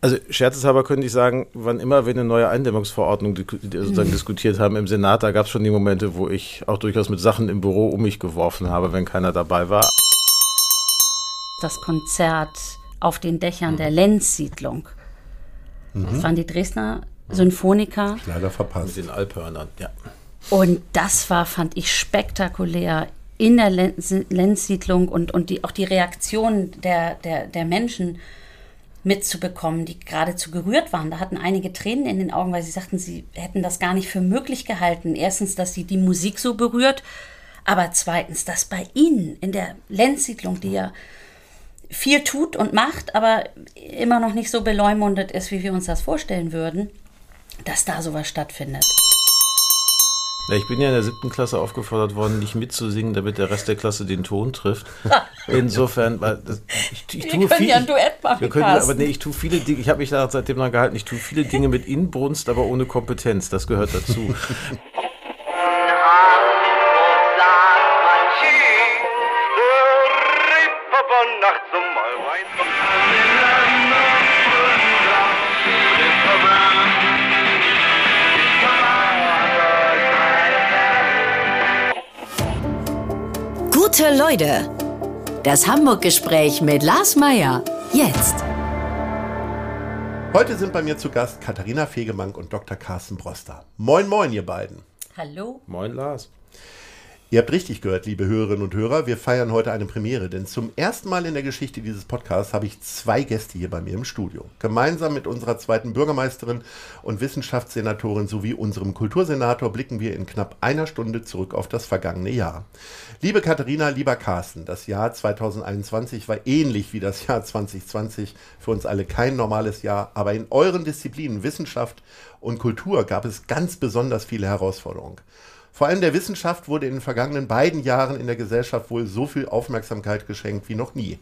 Also scherzeshalber könnte ich sagen, wann immer wir eine neue Eindämmungsverordnung sozusagen mhm. diskutiert haben im Senat, da gab es schon die Momente, wo ich auch durchaus mit Sachen im Büro um mich geworfen habe, wenn keiner dabei war. Das Konzert auf den Dächern der Lenzsiedlung. Mhm. Das waren die Dresdner Symphoniker. Leider verpasst. Mit den Alphörnern, ja. Und das war, fand ich, spektakulär in der Lenzsiedlung und, und die, auch die Reaktion der, der, der Menschen mitzubekommen, die geradezu gerührt waren. Da hatten einige Tränen in den Augen, weil sie sagten, sie hätten das gar nicht für möglich gehalten. Erstens, dass sie die Musik so berührt, aber zweitens, dass bei ihnen in der Lenzsiedlung, die ja viel tut und macht, aber immer noch nicht so beleumundet ist, wie wir uns das vorstellen würden, dass da sowas stattfindet. Ja, ich bin ja in der siebten Klasse aufgefordert worden, nicht mitzusingen, damit der Rest der Klasse den Ton trifft. Insofern, weil das, ich, ich wir tue viel. Ja ein Duett machen, wir können, aber nee, ich tue viele Dinge. Ich habe mich da seitdem dran gehalten. Ich tue viele Dinge mit Inbrunst, aber ohne Kompetenz. Das gehört dazu. Gute Leute. Das Hamburg-Gespräch mit Lars Meier. Jetzt. Heute sind bei mir zu Gast Katharina Fegemank und Dr. Carsten Broster. Moin, moin, ihr beiden. Hallo. Moin, Lars. Ihr habt richtig gehört, liebe Hörerinnen und Hörer, wir feiern heute eine Premiere, denn zum ersten Mal in der Geschichte dieses Podcasts habe ich zwei Gäste hier bei mir im Studio. Gemeinsam mit unserer zweiten Bürgermeisterin und Wissenschaftssenatorin sowie unserem Kultursenator blicken wir in knapp einer Stunde zurück auf das vergangene Jahr. Liebe Katharina, lieber Carsten, das Jahr 2021 war ähnlich wie das Jahr 2020 für uns alle kein normales Jahr, aber in euren Disziplinen Wissenschaft und Kultur gab es ganz besonders viele Herausforderungen. Vor allem der Wissenschaft wurde in den vergangenen beiden Jahren in der Gesellschaft wohl so viel Aufmerksamkeit geschenkt wie noch nie.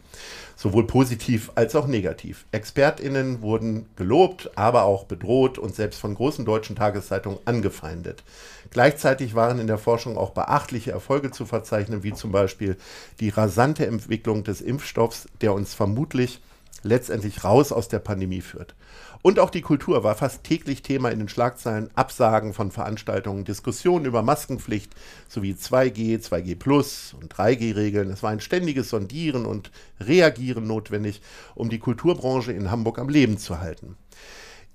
Sowohl positiv als auch negativ. ExpertInnen wurden gelobt, aber auch bedroht und selbst von großen deutschen Tageszeitungen angefeindet. Gleichzeitig waren in der Forschung auch beachtliche Erfolge zu verzeichnen, wie zum Beispiel die rasante Entwicklung des Impfstoffs, der uns vermutlich letztendlich raus aus der Pandemie führt. Und auch die Kultur war fast täglich Thema in den Schlagzeilen, Absagen von Veranstaltungen, Diskussionen über Maskenpflicht sowie 2G, 2G Plus und 3G-Regeln. Es war ein ständiges Sondieren und Reagieren notwendig, um die Kulturbranche in Hamburg am Leben zu halten.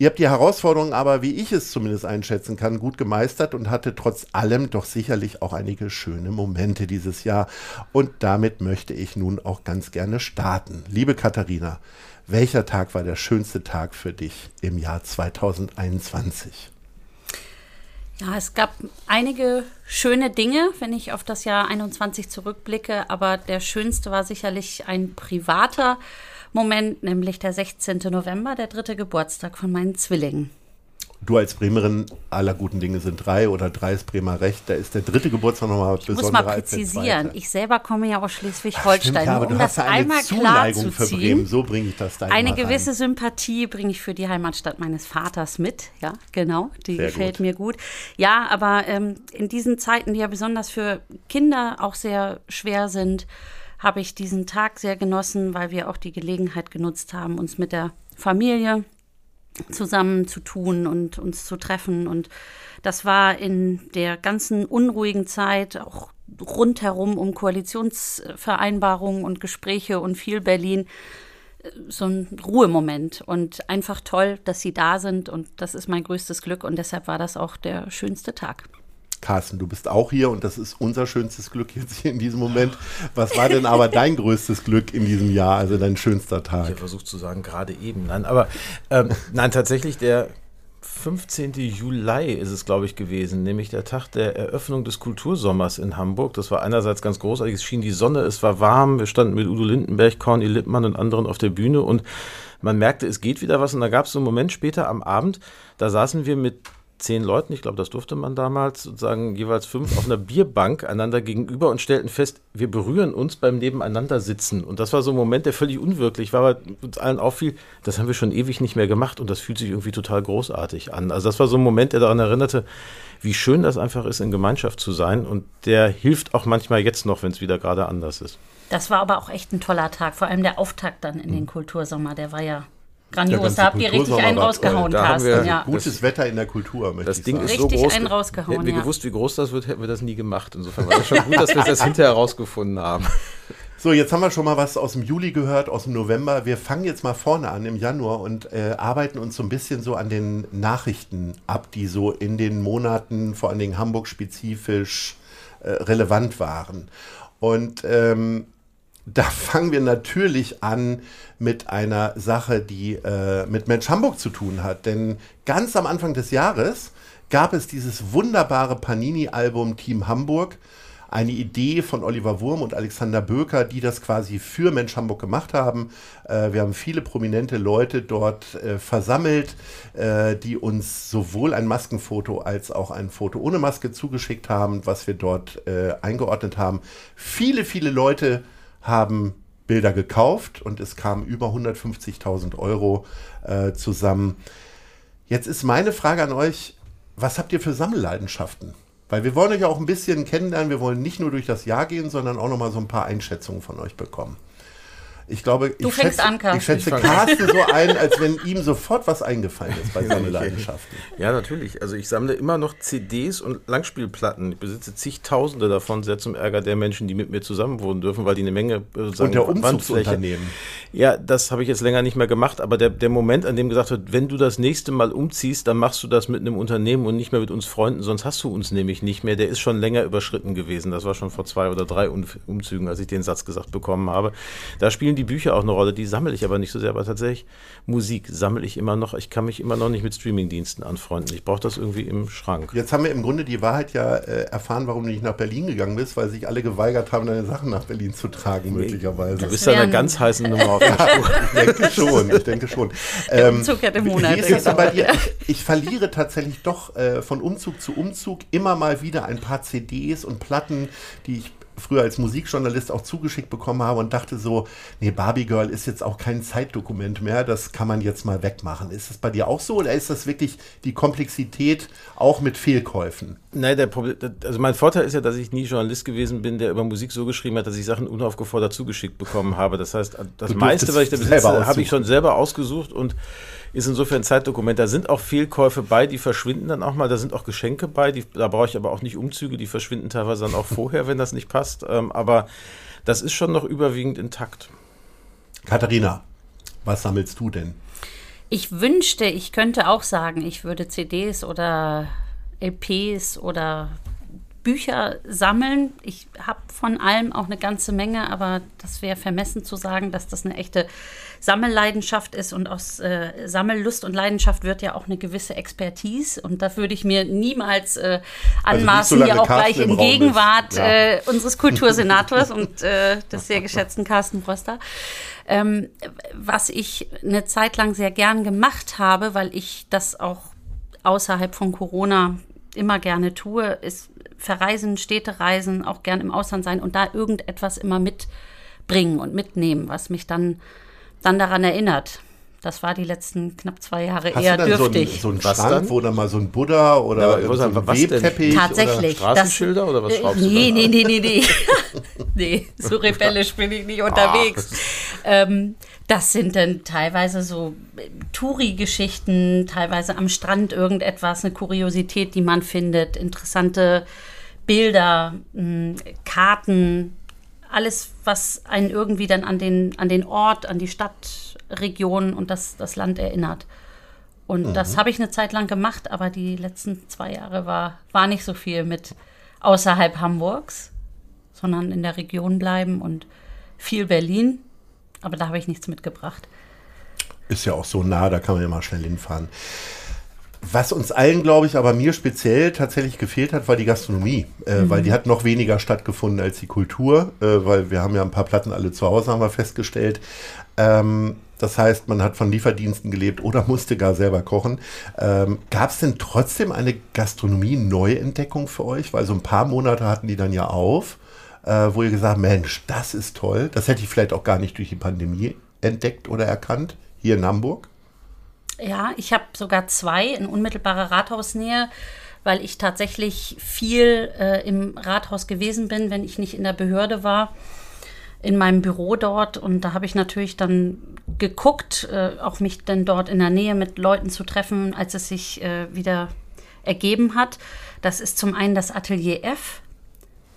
Ihr habt die Herausforderungen aber, wie ich es zumindest einschätzen kann, gut gemeistert und hatte trotz allem doch sicherlich auch einige schöne Momente dieses Jahr. Und damit möchte ich nun auch ganz gerne starten. Liebe Katharina, welcher Tag war der schönste Tag für dich im Jahr 2021? Ja, es gab einige schöne Dinge, wenn ich auf das Jahr 21 zurückblicke, aber der schönste war sicherlich ein privater Moment, nämlich der 16. November, der dritte Geburtstag von meinen Zwillingen du als Bremerin, aller guten Dinge sind drei oder drei ist Bremer Recht, da ist der dritte Geburtstag nochmal besonderer Ich muss mal präzisieren, ich selber komme ja aus Schleswig-Holstein. Ja, um das einmal klar zu ziehen, Bremen, so bringe ich das da Eine gewisse rein. Sympathie bringe ich für die Heimatstadt meines Vaters mit, ja, genau, die sehr gefällt gut. mir gut. Ja, aber ähm, in diesen Zeiten, die ja besonders für Kinder auch sehr schwer sind, habe ich diesen Tag sehr genossen, weil wir auch die Gelegenheit genutzt haben, uns mit der Familie zusammen zu tun und uns zu treffen. Und das war in der ganzen unruhigen Zeit auch rundherum um Koalitionsvereinbarungen und Gespräche und viel Berlin äh, so ein Ruhemoment und einfach toll, dass Sie da sind und das ist mein größtes Glück und deshalb war das auch der schönste Tag. Carsten, du bist auch hier und das ist unser schönstes Glück jetzt hier in diesem Moment. Was war denn aber dein größtes Glück in diesem Jahr, also dein schönster Tag? Ich habe versucht zu sagen, gerade eben. Nein, aber ähm, nein, tatsächlich der 15. Juli ist es, glaube ich, gewesen, nämlich der Tag der Eröffnung des Kultursommers in Hamburg. Das war einerseits ganz großartig, es schien die Sonne, es war warm, wir standen mit Udo Lindenberg, Corny Lippmann und anderen auf der Bühne und man merkte, es geht wieder was und da gab es so einen Moment später am Abend, da saßen wir mit zehn Leuten, ich glaube, das durfte man damals, sozusagen jeweils fünf auf einer Bierbank einander gegenüber und stellten fest, wir berühren uns beim Nebeneinander sitzen. Und das war so ein Moment, der völlig unwirklich war, aber uns allen auffiel, das haben wir schon ewig nicht mehr gemacht und das fühlt sich irgendwie total großartig an. Also das war so ein Moment, der daran erinnerte, wie schön das einfach ist, in Gemeinschaft zu sein und der hilft auch manchmal jetzt noch, wenn es wieder gerade anders ist. Das war aber auch echt ein toller Tag, vor allem der Auftakt dann in den Kultursommer, der war ja Grandios, da habt ihr richtig einen rausgehauen, Carsten. Ja. Gutes Wetter in der Kultur, möchte Das ich Ding sagen. ist so groß. einen rausgehauen, hätten wir ja. gewusst, wie groß das wird, hätten wir das nie gemacht. Insofern war das schon gut, dass wir das hinterher herausgefunden haben. So, jetzt haben wir schon mal was aus dem Juli gehört, aus dem November. Wir fangen jetzt mal vorne an im Januar und äh, arbeiten uns so ein bisschen so an den Nachrichten ab, die so in den Monaten, vor allen Dingen Hamburg spezifisch, äh, relevant waren. Und ähm, da fangen wir natürlich an mit einer Sache, die äh, mit Mensch Hamburg zu tun hat. Denn ganz am Anfang des Jahres gab es dieses wunderbare Panini-Album Team Hamburg. Eine Idee von Oliver Wurm und Alexander Böker, die das quasi für Mensch Hamburg gemacht haben. Äh, wir haben viele prominente Leute dort äh, versammelt, äh, die uns sowohl ein Maskenfoto als auch ein Foto ohne Maske zugeschickt haben, was wir dort äh, eingeordnet haben. Viele, viele Leute haben Bilder gekauft und es kamen über 150.000 Euro äh, zusammen. Jetzt ist meine Frage an euch, was habt ihr für Sammelleidenschaften? Weil wir wollen euch auch ein bisschen kennenlernen, wir wollen nicht nur durch das Jahr gehen, sondern auch noch mal so ein paar Einschätzungen von euch bekommen. Ich glaube, du ich schätze, an, ich schätze Carsten so ein, als wenn ihm sofort was eingefallen ist bei seinen Leidenschaften. Ja, natürlich. Also ich sammle immer noch CDs und Langspielplatten. Ich besitze zigtausende davon, sehr zum Ärger der Menschen, die mit mir zusammen wohnen dürfen, weil die eine Menge äh, Und der Umzugsunternehmen. Ja, das habe ich jetzt länger nicht mehr gemacht, aber der, der Moment, an dem gesagt wird, wenn du das nächste Mal umziehst, dann machst du das mit einem Unternehmen und nicht mehr mit uns Freunden, sonst hast du uns nämlich nicht mehr. Der ist schon länger überschritten gewesen. Das war schon vor zwei oder drei Umzügen, als ich den Satz gesagt bekommen habe. Da spielen die die Bücher auch eine Rolle, die sammle ich aber nicht so sehr, aber tatsächlich Musik sammle ich immer noch. Ich kann mich immer noch nicht mit Streamingdiensten anfreunden. Ich brauche das irgendwie im Schrank. Jetzt haben wir im Grunde die Wahrheit ja äh, erfahren, warum du nicht nach Berlin gegangen bist, weil sich alle geweigert haben, deine Sachen nach Berlin zu tragen, möglicherweise. Du bist ja eine ganz heiße Nummer auf der Spur. ich denke schon, ich denke schon. Ähm, Umzug es bei dir? Ich, ich, verliere tatsächlich doch äh, von Umzug zu Umzug immer mal wieder ein paar CDs und Platten, die ich früher als Musikjournalist auch zugeschickt bekommen habe und dachte so, nee, Barbie Girl ist jetzt auch kein Zeitdokument mehr, das kann man jetzt mal wegmachen. Ist das bei dir auch so oder ist das wirklich die Komplexität auch mit Fehlkäufen? Nein, der Problem, also mein Vorteil ist ja, dass ich nie Journalist gewesen bin, der über Musik so geschrieben hat, dass ich Sachen unaufgefordert zugeschickt bekommen habe. Das heißt, das meiste, was ich da besitze, habe ich schon selber ausgesucht und ist insofern ein Zeitdokument. Da sind auch Fehlkäufe bei, die verschwinden dann auch mal. Da sind auch Geschenke bei, die, da brauche ich aber auch nicht Umzüge, die verschwinden teilweise dann auch vorher, wenn das nicht passt. Ähm, aber das ist schon noch überwiegend intakt. Katharina, was sammelst du denn? Ich wünschte, ich könnte auch sagen, ich würde CDs oder LPs oder Bücher sammeln. Ich habe von allem auch eine ganze Menge, aber das wäre vermessen zu sagen, dass das eine echte Sammelleidenschaft ist. Und aus äh, Sammellust und Leidenschaft wird ja auch eine gewisse Expertise. Und da würde ich mir niemals äh, also anmaßen, also hier auch gleich in Gegenwart ja. äh, unseres Kultursenators und äh, des sehr geschätzten Carsten Bröster. Ähm, was ich eine Zeit lang sehr gern gemacht habe, weil ich das auch außerhalb von Corona immer gerne tue, ist verreisen, Städte reisen, auch gern im Ausland sein und da irgendetwas immer mitbringen und mitnehmen, was mich dann, dann daran erinnert. Das war die letzten knapp zwei Jahre Hast eher du dann dürftig. So ein, so ein Schrank, dann? wo dann mal so ein Buddha oder ja, so ein Webteppich Tatsächlich. Oder Straßenschilder das, oder was schraubst nee, du da? Nee, nee, nee, nee, nee. so rebellisch bin ich nicht unterwegs. Ähm, das sind dann teilweise so Touri-Geschichten, teilweise am Strand irgendetwas, eine Kuriosität, die man findet, interessante Bilder, hm, Karten, alles, was einen irgendwie dann an den, an den Ort, an die Stadtregion und das, das Land erinnert. Und mhm. das habe ich eine Zeit lang gemacht, aber die letzten zwei Jahre war, war nicht so viel mit außerhalb Hamburgs, sondern in der Region bleiben und viel Berlin. Aber da habe ich nichts mitgebracht. Ist ja auch so nah, da kann man ja mal schnell hinfahren. Was uns allen, glaube ich, aber mir speziell tatsächlich gefehlt hat, war die Gastronomie, äh, mhm. weil die hat noch weniger stattgefunden als die Kultur, äh, weil wir haben ja ein paar Platten alle zu Hause, haben wir festgestellt. Ähm, das heißt, man hat von Lieferdiensten gelebt oder musste gar selber kochen. Ähm, Gab es denn trotzdem eine Gastronomie-Neuentdeckung für euch? Weil so ein paar Monate hatten die dann ja auf, äh, wo ihr gesagt Mensch, das ist toll. Das hätte ich vielleicht auch gar nicht durch die Pandemie entdeckt oder erkannt, hier in Hamburg. Ja, ich habe sogar zwei in unmittelbarer Rathausnähe, weil ich tatsächlich viel äh, im Rathaus gewesen bin, wenn ich nicht in der Behörde war. in meinem Büro dort und da habe ich natürlich dann geguckt, äh, auch mich dann dort in der Nähe mit Leuten zu treffen, als es sich äh, wieder ergeben hat. Das ist zum einen das Atelier F.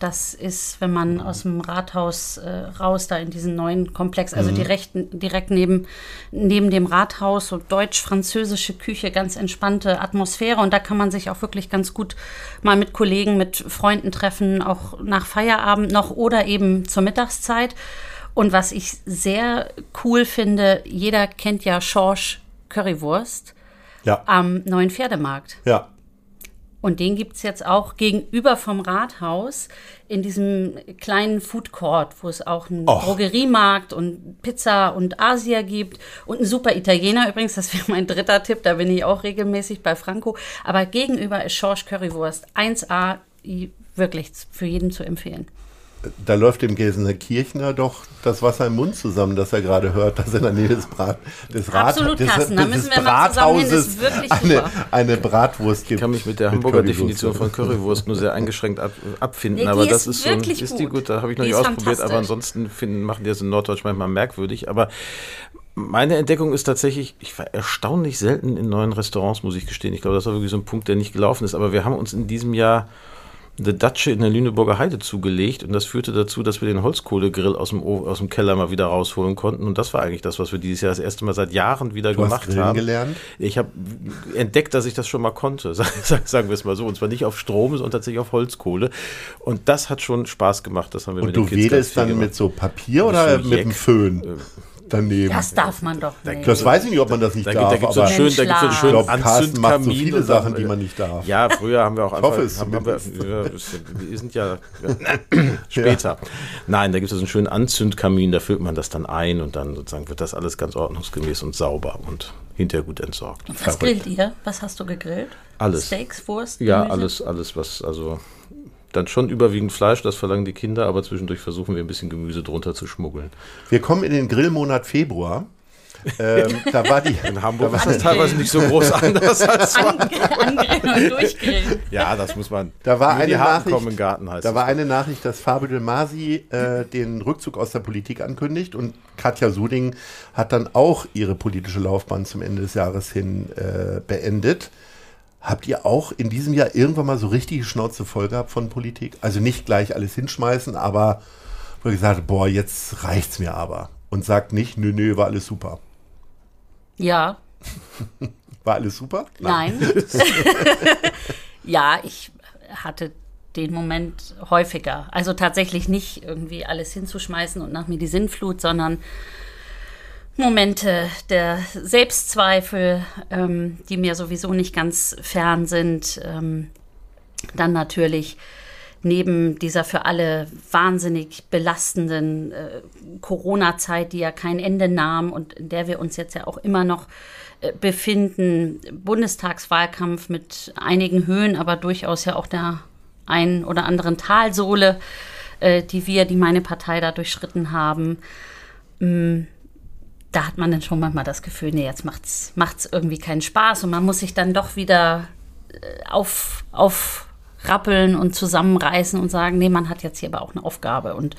Das ist, wenn man aus dem Rathaus äh, raus, da in diesen neuen Komplex, also mhm. direkt, direkt neben, neben dem Rathaus, so deutsch-französische Küche, ganz entspannte Atmosphäre. Und da kann man sich auch wirklich ganz gut mal mit Kollegen, mit Freunden treffen, auch nach Feierabend noch oder eben zur Mittagszeit. Und was ich sehr cool finde, jeder kennt ja Schorsch Currywurst ja. am neuen Pferdemarkt. Ja. Und den gibt es jetzt auch gegenüber vom Rathaus in diesem kleinen Food Court, wo es auch einen Och. Drogeriemarkt und Pizza und Asia gibt und einen super Italiener übrigens, das wäre mein dritter Tipp, da bin ich auch regelmäßig bei Franco. Aber gegenüber ist Schorsch Currywurst 1A, wirklich für jeden zu empfehlen da läuft dem Gelsener Kirchner doch das Wasser im Mund zusammen, dass er gerade hört, dass in der Nähe des, Brat, des, Rat, des, da müssen wir Brathauses eine, eine, Bratwurst gibt. Ich kann mich mit der Hamburger mit Definition von Currywurst nur sehr eingeschränkt ab, abfinden, nee, aber das ist so ist die gut, da habe ich noch die nicht ausprobiert, aber ansonsten finden, machen die das in Norddeutsch manchmal merkwürdig, aber meine Entdeckung ist tatsächlich, ich war erstaunlich selten in neuen Restaurants, muss ich gestehen. Ich glaube, das war wirklich so ein Punkt, der nicht gelaufen ist, aber wir haben uns in diesem Jahr eine Datsche in der Lüneburger Heide zugelegt und das führte dazu, dass wir den Holzkohlegrill aus dem, aus dem Keller mal wieder rausholen konnten und das war eigentlich das, was wir dieses Jahr das erste Mal seit Jahren wieder du gemacht hast haben. gelernt? Ich habe entdeckt, dass ich das schon mal konnte, sagen wir es mal so, und zwar nicht auf Strom, sondern tatsächlich auf Holzkohle und das hat schon Spaß gemacht, das haben wir und mit den Kids Und du wedelst dann gemacht. mit so Papier oder mit dem Föhn? Daneben. Das darf man doch nicht. Das weiß ich nicht, ob man das nicht da, darf. Da gibt es so einen schönen, so einen schönen ich Anzündkamin. macht so viele Sachen, die man nicht darf. Ja, früher haben wir auch einfach, ich hoffe, haben, wir, wir sind ja, später. Ja. Nein, da gibt es so einen schönen Anzündkamin, da füllt man das dann ein und dann sozusagen wird das alles ganz ordnungsgemäß und sauber und hinterher gut entsorgt. Und was grillt ihr? Was hast du gegrillt? Alles. Steaks, Wurst? Ja, alles, alles, was, also dann schon überwiegend Fleisch, das verlangen die Kinder, aber zwischendurch versuchen wir ein bisschen Gemüse drunter zu schmuggeln. Wir kommen in den Grillmonat Februar. ähm, da war die in Hamburg da ist das teilweise nicht so groß anders als An, und durchgrillen. Ja, das muss man. Da war eine Nachricht, im Garten heißt Da war eine Nachricht, dass Fabio Del Masi äh, den Rückzug aus der Politik ankündigt und Katja Suding hat dann auch ihre politische Laufbahn zum Ende des Jahres hin äh, beendet. Habt ihr auch in diesem Jahr irgendwann mal so richtige Schnauze voll gehabt von Politik? Also nicht gleich alles hinschmeißen, aber wo ihr gesagt habt, boah, jetzt reicht's mir aber. Und sagt nicht, nö, nö, war alles super. Ja. War alles super? Nein. Nein. ja, ich hatte den Moment häufiger. Also tatsächlich nicht irgendwie alles hinzuschmeißen und nach mir die Sinnflut, sondern Momente der Selbstzweifel, ähm, die mir sowieso nicht ganz fern sind. Ähm, dann natürlich neben dieser für alle wahnsinnig belastenden äh, Corona-Zeit, die ja kein Ende nahm und in der wir uns jetzt ja auch immer noch äh, befinden, Bundestagswahlkampf mit einigen Höhen, aber durchaus ja auch der ein oder anderen Talsohle, äh, die wir, die meine Partei da durchschritten haben. Ähm, da hat man dann schon manchmal das Gefühl, nee, jetzt macht's, macht's irgendwie keinen Spaß und man muss sich dann doch wieder äh, auf, aufrappeln und zusammenreißen und sagen, nee, man hat jetzt hier aber auch eine Aufgabe und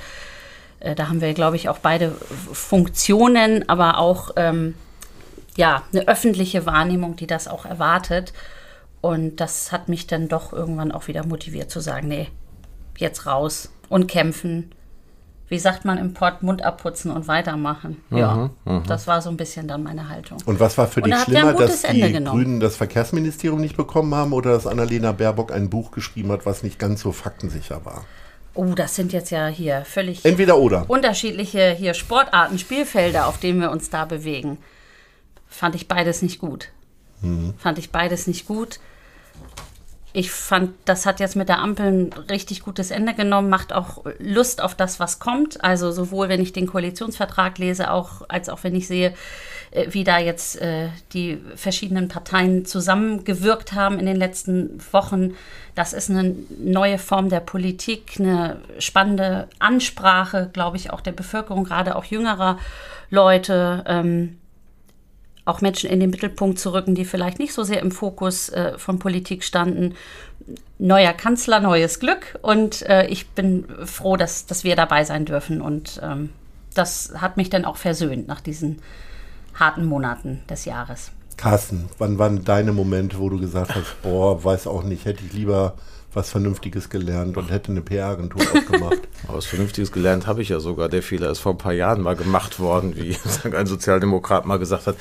äh, da haben wir, glaube ich, auch beide Funktionen, aber auch ähm, ja, eine öffentliche Wahrnehmung, die das auch erwartet. Und das hat mich dann doch irgendwann auch wieder motiviert zu sagen, nee, jetzt raus und kämpfen wie sagt man im Port, Mund abputzen und weitermachen. Mhm, ja, mhm. das war so ein bisschen dann meine Haltung. Und was war für dich schlimmer, dass die genommen. Grünen das Verkehrsministerium nicht bekommen haben oder dass Annalena Baerbock ein Buch geschrieben hat, was nicht ganz so faktensicher war? Oh, das sind jetzt ja hier völlig Entweder oder. unterschiedliche hier Sportarten, Spielfelder, auf denen wir uns da bewegen. Fand ich beides nicht gut. Mhm. Fand ich beides nicht gut ich fand, das hat jetzt mit der Ampel ein richtig gutes Ende genommen, macht auch Lust auf das, was kommt. Also sowohl, wenn ich den Koalitionsvertrag lese, auch, als auch wenn ich sehe, äh, wie da jetzt äh, die verschiedenen Parteien zusammengewirkt haben in den letzten Wochen. Das ist eine neue Form der Politik, eine spannende Ansprache, glaube ich, auch der Bevölkerung, gerade auch jüngerer Leute. Ähm, auch Menschen in den Mittelpunkt zu rücken, die vielleicht nicht so sehr im Fokus äh, von Politik standen. Neuer Kanzler, neues Glück. Und äh, ich bin froh, dass, dass wir dabei sein dürfen. Und ähm, das hat mich dann auch versöhnt nach diesen harten Monaten des Jahres. Carsten, wann waren deine Momente, wo du gesagt hast, boah, weiß auch nicht, hätte ich lieber was Vernünftiges gelernt und hätte eine PR-Agentur aufgemacht. was Vernünftiges gelernt habe ich ja sogar. Der Fehler ist vor ein paar Jahren mal gemacht worden, wie ein Sozialdemokrat mal gesagt hat.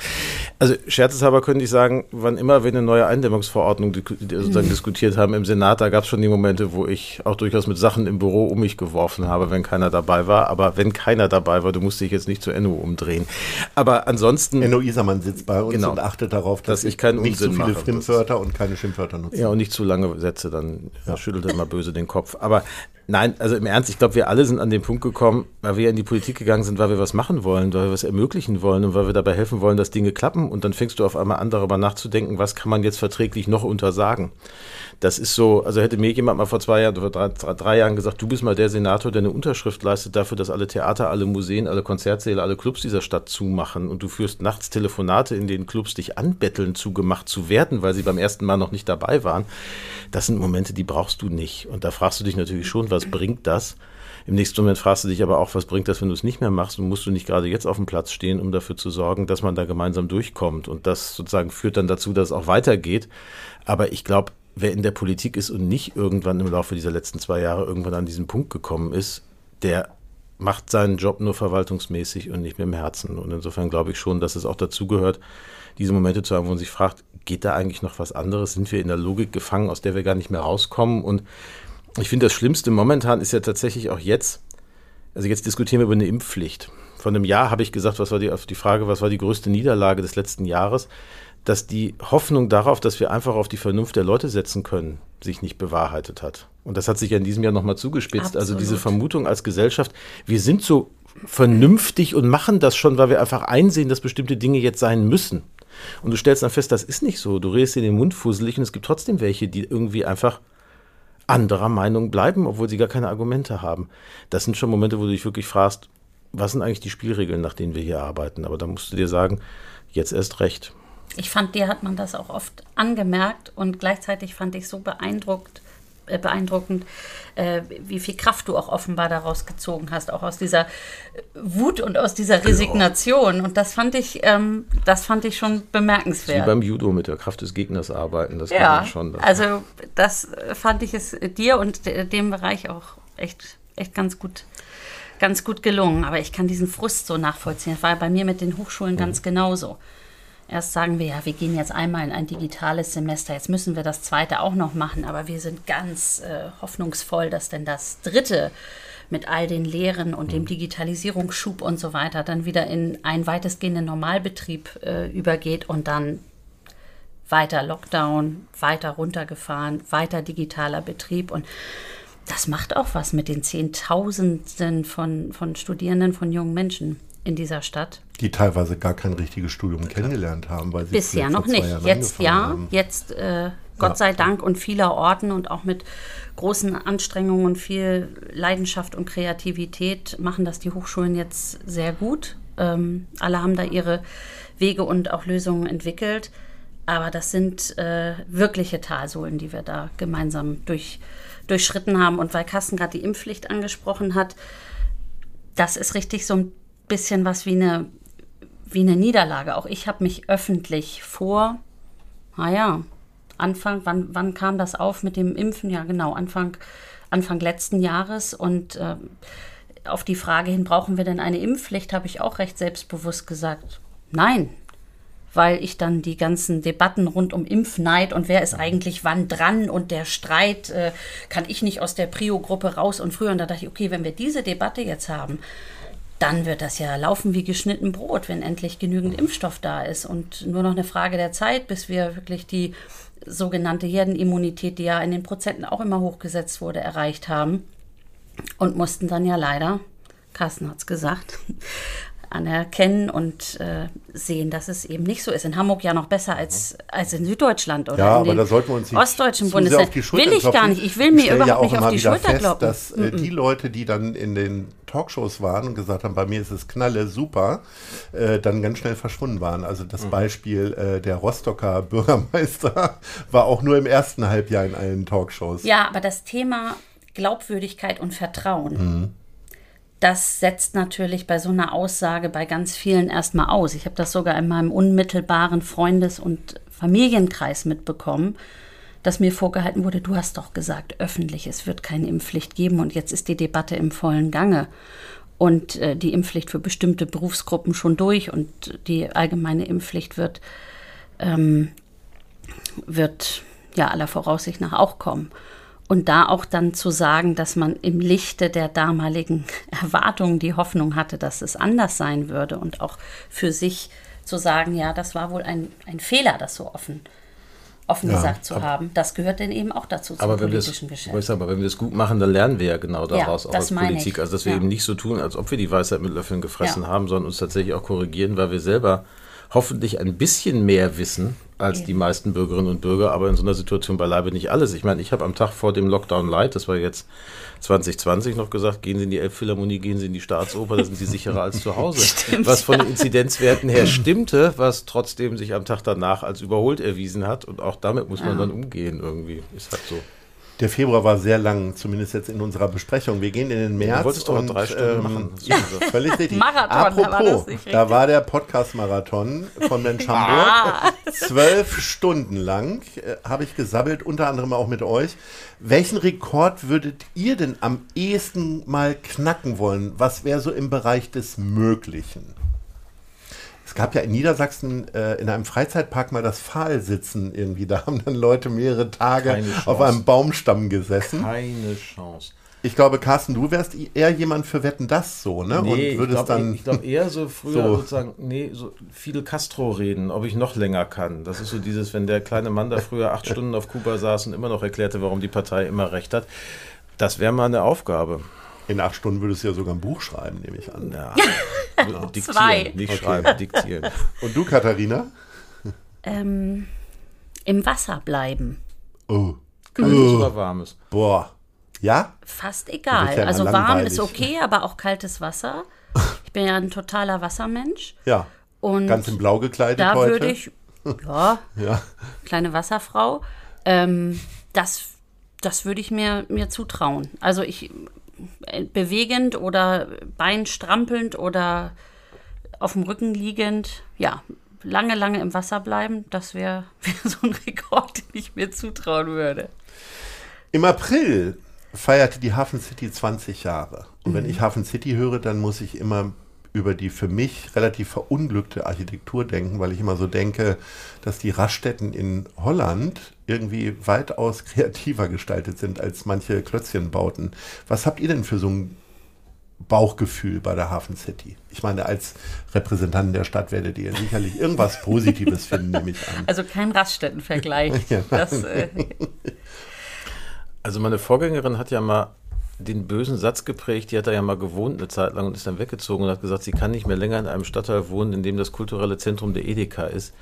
Also scherzeshalber könnte ich sagen, wann immer wir eine neue Eindämmungsverordnung sozusagen diskutiert haben im Senat, da gab es schon die Momente, wo ich auch durchaus mit Sachen im Büro um mich geworfen habe, wenn keiner dabei war. Aber wenn keiner dabei war, du musst dich jetzt nicht zu Enno umdrehen. Aber ansonsten... Enno Isermann sitzt bei uns genau, und achtet darauf, dass, dass ich keinen nicht zu viele Fremdwörter und keine Schimpfwörter nutze. Ja, und nicht zu lange Sätze dann ja. schüttelt er immer böse den Kopf. Aber nein, also im Ernst, ich glaube, wir alle sind an den Punkt gekommen, weil wir in die Politik gegangen sind, weil wir was machen wollen, weil wir was ermöglichen wollen und weil wir dabei helfen wollen, dass Dinge klappen. Und dann fängst du auf einmal an, darüber nachzudenken, was kann man jetzt verträglich noch untersagen. Das ist so, also hätte mir jemand mal vor zwei Jahren oder drei, drei, Jahren gesagt, du bist mal der Senator, der eine Unterschrift leistet dafür, dass alle Theater, alle Museen, alle Konzertsäle, alle Clubs dieser Stadt zumachen und du führst nachts Telefonate in den Clubs, dich anbetteln, zugemacht zu werden, weil sie beim ersten Mal noch nicht dabei waren. Das sind Momente, die brauchst du nicht. Und da fragst du dich natürlich schon, was bringt das? Im nächsten Moment fragst du dich aber auch, was bringt das, wenn du es nicht mehr machst und musst du nicht gerade jetzt auf dem Platz stehen, um dafür zu sorgen, dass man da gemeinsam durchkommt. Und das sozusagen führt dann dazu, dass es auch weitergeht. Aber ich glaube, wer in der Politik ist und nicht irgendwann im Laufe dieser letzten zwei Jahre irgendwann an diesen Punkt gekommen ist, der macht seinen Job nur verwaltungsmäßig und nicht mehr im Herzen. Und insofern glaube ich schon, dass es auch dazu gehört, diese Momente zu haben, wo man sich fragt, geht da eigentlich noch was anderes? Sind wir in der Logik gefangen, aus der wir gar nicht mehr rauskommen? Und ich finde, das Schlimmste momentan ist ja tatsächlich auch jetzt, also jetzt diskutieren wir über eine Impfpflicht. Vor einem Jahr habe ich gesagt, was war die, die Frage, was war die größte Niederlage des letzten Jahres? Dass die Hoffnung darauf, dass wir einfach auf die Vernunft der Leute setzen können, sich nicht bewahrheitet hat. Und das hat sich ja in diesem Jahr nochmal zugespitzt. Absolut. Also diese Vermutung als Gesellschaft, wir sind so vernünftig und machen das schon, weil wir einfach einsehen, dass bestimmte Dinge jetzt sein müssen. Und du stellst dann fest, das ist nicht so. Du redest in den Mund fusselig und es gibt trotzdem welche, die irgendwie einfach anderer Meinung bleiben, obwohl sie gar keine Argumente haben. Das sind schon Momente, wo du dich wirklich fragst, was sind eigentlich die Spielregeln, nach denen wir hier arbeiten? Aber da musst du dir sagen, jetzt erst recht. Ich fand, dir hat man das auch oft angemerkt und gleichzeitig fand ich so beeindruckt, äh, beeindruckend, äh, wie viel Kraft du auch offenbar daraus gezogen hast, auch aus dieser Wut und aus dieser genau. Resignation. Und das fand ich, ähm, das fand ich schon bemerkenswert. Wie beim Judo mit der Kraft des Gegners arbeiten, das ja, kann man schon. Das also das fand ich es dir und dem Bereich auch echt, echt ganz gut ganz gut gelungen. Aber ich kann diesen Frust so nachvollziehen. Das war bei mir mit den Hochschulen mhm. ganz genauso. Erst sagen wir ja, wir gehen jetzt einmal in ein digitales Semester, jetzt müssen wir das zweite auch noch machen, aber wir sind ganz äh, hoffnungsvoll, dass denn das dritte mit all den Lehren und dem mhm. Digitalisierungsschub und so weiter dann wieder in einen weitestgehenden Normalbetrieb äh, übergeht und dann weiter Lockdown, weiter runtergefahren, weiter digitaler Betrieb. Und das macht auch was mit den Zehntausenden von, von Studierenden, von jungen Menschen in dieser Stadt. Die teilweise gar kein richtiges Studium kennengelernt haben, weil sie bisher noch nicht. Jetzt ja, haben. jetzt äh, Gott ja. sei Dank und vieler Orten und auch mit großen Anstrengungen und viel Leidenschaft und Kreativität machen das die Hochschulen jetzt sehr gut. Ähm, alle haben da ihre Wege und auch Lösungen entwickelt. Aber das sind äh, wirkliche Talsohlen, die wir da gemeinsam durch, durchschritten haben. Und weil Carsten gerade die Impfpflicht angesprochen hat, das ist richtig so ein bisschen was wie eine, wie eine Niederlage. Auch ich habe mich öffentlich vor, naja, Anfang, wann, wann kam das auf mit dem Impfen? Ja, genau, Anfang, Anfang letzten Jahres. Und äh, auf die Frage hin, brauchen wir denn eine Impfpflicht, habe ich auch recht selbstbewusst gesagt, nein, weil ich dann die ganzen Debatten rund um Impfneid und wer ist eigentlich wann dran und der Streit, äh, kann ich nicht aus der Prio-Gruppe raus und früher. Und da dachte ich, okay, wenn wir diese Debatte jetzt haben, dann wird das ja laufen wie geschnitten Brot, wenn endlich genügend Impfstoff da ist. Und nur noch eine Frage der Zeit, bis wir wirklich die sogenannte Herdenimmunität, die ja in den Prozenten auch immer hochgesetzt wurde, erreicht haben. Und mussten dann ja leider, Carsten hat es gesagt, anerkennen und äh, sehen, dass es eben nicht so ist. In Hamburg ja noch besser als, als in Süddeutschland oder ja, in den aber da sollten wir uns nicht ostdeutschen Bundesländern. Will ich gar nicht. Ich will mir überhaupt ja nicht auf die Schulter fest, kloppen. Dass äh, die Leute, die dann in den Talkshows waren und gesagt haben, bei mir ist es Knalle, super, äh, dann ganz schnell verschwunden waren. Also das mhm. Beispiel äh, der Rostocker Bürgermeister war auch nur im ersten Halbjahr in allen Talkshows. Ja, aber das Thema Glaubwürdigkeit und Vertrauen. Mhm das setzt natürlich bei so einer Aussage bei ganz vielen erstmal aus. Ich habe das sogar in meinem unmittelbaren Freundes- und Familienkreis mitbekommen, dass mir vorgehalten wurde, du hast doch gesagt, öffentlich, es wird keine Impfpflicht geben und jetzt ist die Debatte im vollen Gange und äh, die Impfpflicht für bestimmte Berufsgruppen schon durch und die allgemeine Impfpflicht wird, ähm, wird ja aller Voraussicht nach auch kommen. Und da auch dann zu sagen, dass man im Lichte der damaligen Erwartungen die Hoffnung hatte, dass es anders sein würde und auch für sich zu sagen, ja, das war wohl ein, ein Fehler, das so offen, offen ja, gesagt zu haben. Das gehört denn eben auch dazu zum politischen das, Geschäft. Aber wenn wir das gut machen, dann lernen wir ja genau daraus ja, auch als Politik. Ich. Also dass wir ja. eben nicht so tun, als ob wir die Weisheit mit Löffeln gefressen haben, sondern uns tatsächlich auch korrigieren, weil wir selber hoffentlich ein bisschen mehr wissen als die meisten Bürgerinnen und Bürger, aber in so einer Situation beileibe nicht alles. Ich meine, ich habe am Tag vor dem Lockdown Light, das war jetzt 2020 noch gesagt, gehen Sie in die Elbphilharmonie, gehen Sie in die Staatsoper, da sind Sie sicherer als zu Hause. Stimmt, was von den Inzidenzwerten her stimmte, was trotzdem sich am Tag danach als überholt erwiesen hat und auch damit muss man ja. dann umgehen irgendwie. Ist halt so. Der Februar war sehr lang, zumindest jetzt in unserer Besprechung. Wir gehen in den März. Du wolltest doch drei Stunden ähm, machen. Ja. Völlig richtig. Marathon, Apropos, da war, da war der Podcast-Marathon von Mensch Hamburg. Ah. Zwölf Stunden lang äh, habe ich gesabbelt, unter anderem auch mit euch. Welchen Rekord würdet ihr denn am ehesten mal knacken wollen? Was wäre so im Bereich des Möglichen? Gab ja in Niedersachsen äh, in einem Freizeitpark mal das Pfahlsitzen irgendwie. Da haben dann Leute mehrere Tage auf einem Baumstamm gesessen. Keine Chance. Ich glaube, Carsten, du wärst eher jemand für Wetten das so, ne? Nee, Und würdest ich glaube ich glaub eher so früher so. sozusagen, nee, so Fidel Castro reden, ob ich noch länger kann. Das ist so dieses, wenn der kleine Mann da früher acht Stunden auf Kuba saß und immer noch erklärte, warum die Partei immer recht hat. Das wäre mal eine Aufgabe. In acht Stunden würdest du ja sogar ein Buch schreiben, nehme ich an. Ja. diktieren, Zwei. nicht okay. schreiben, diktieren. Und du, Katharina? Ähm, Im Wasser bleiben. Oh. Kaltes oh. oder warmes? Boah. Ja? Fast egal. Ja also warm ist okay, aber auch kaltes Wasser. Ich bin ja ein totaler Wassermensch. Ja. Und Ganz in Blau gekleidet da heute. würde ich, ja, ja, kleine Wasserfrau. Ähm, das, das würde ich mir, mir zutrauen. Also ich bewegend oder beinstrampelnd oder auf dem Rücken liegend, ja, lange, lange im Wasser bleiben, das wäre wär so ein Rekord, den ich mir zutrauen würde. Im April feierte die Hafen City 20 Jahre. Und mhm. wenn ich Hafen City höre, dann muss ich immer über die für mich relativ verunglückte Architektur denken, weil ich immer so denke, dass die Raststätten in Holland irgendwie weitaus kreativer gestaltet sind als manche Klötzchenbauten. Was habt ihr denn für so ein Bauchgefühl bei der Hafen City? Ich meine, als Repräsentanten der Stadt werdet ihr sicherlich irgendwas Positives finden, nehme ich an. Also kein Raststättenvergleich. ja, das, äh also meine Vorgängerin hat ja mal den bösen Satz geprägt, die hat da ja mal gewohnt eine Zeit lang und ist dann weggezogen und hat gesagt, sie kann nicht mehr länger in einem Stadtteil wohnen, in dem das kulturelle Zentrum der Edeka ist.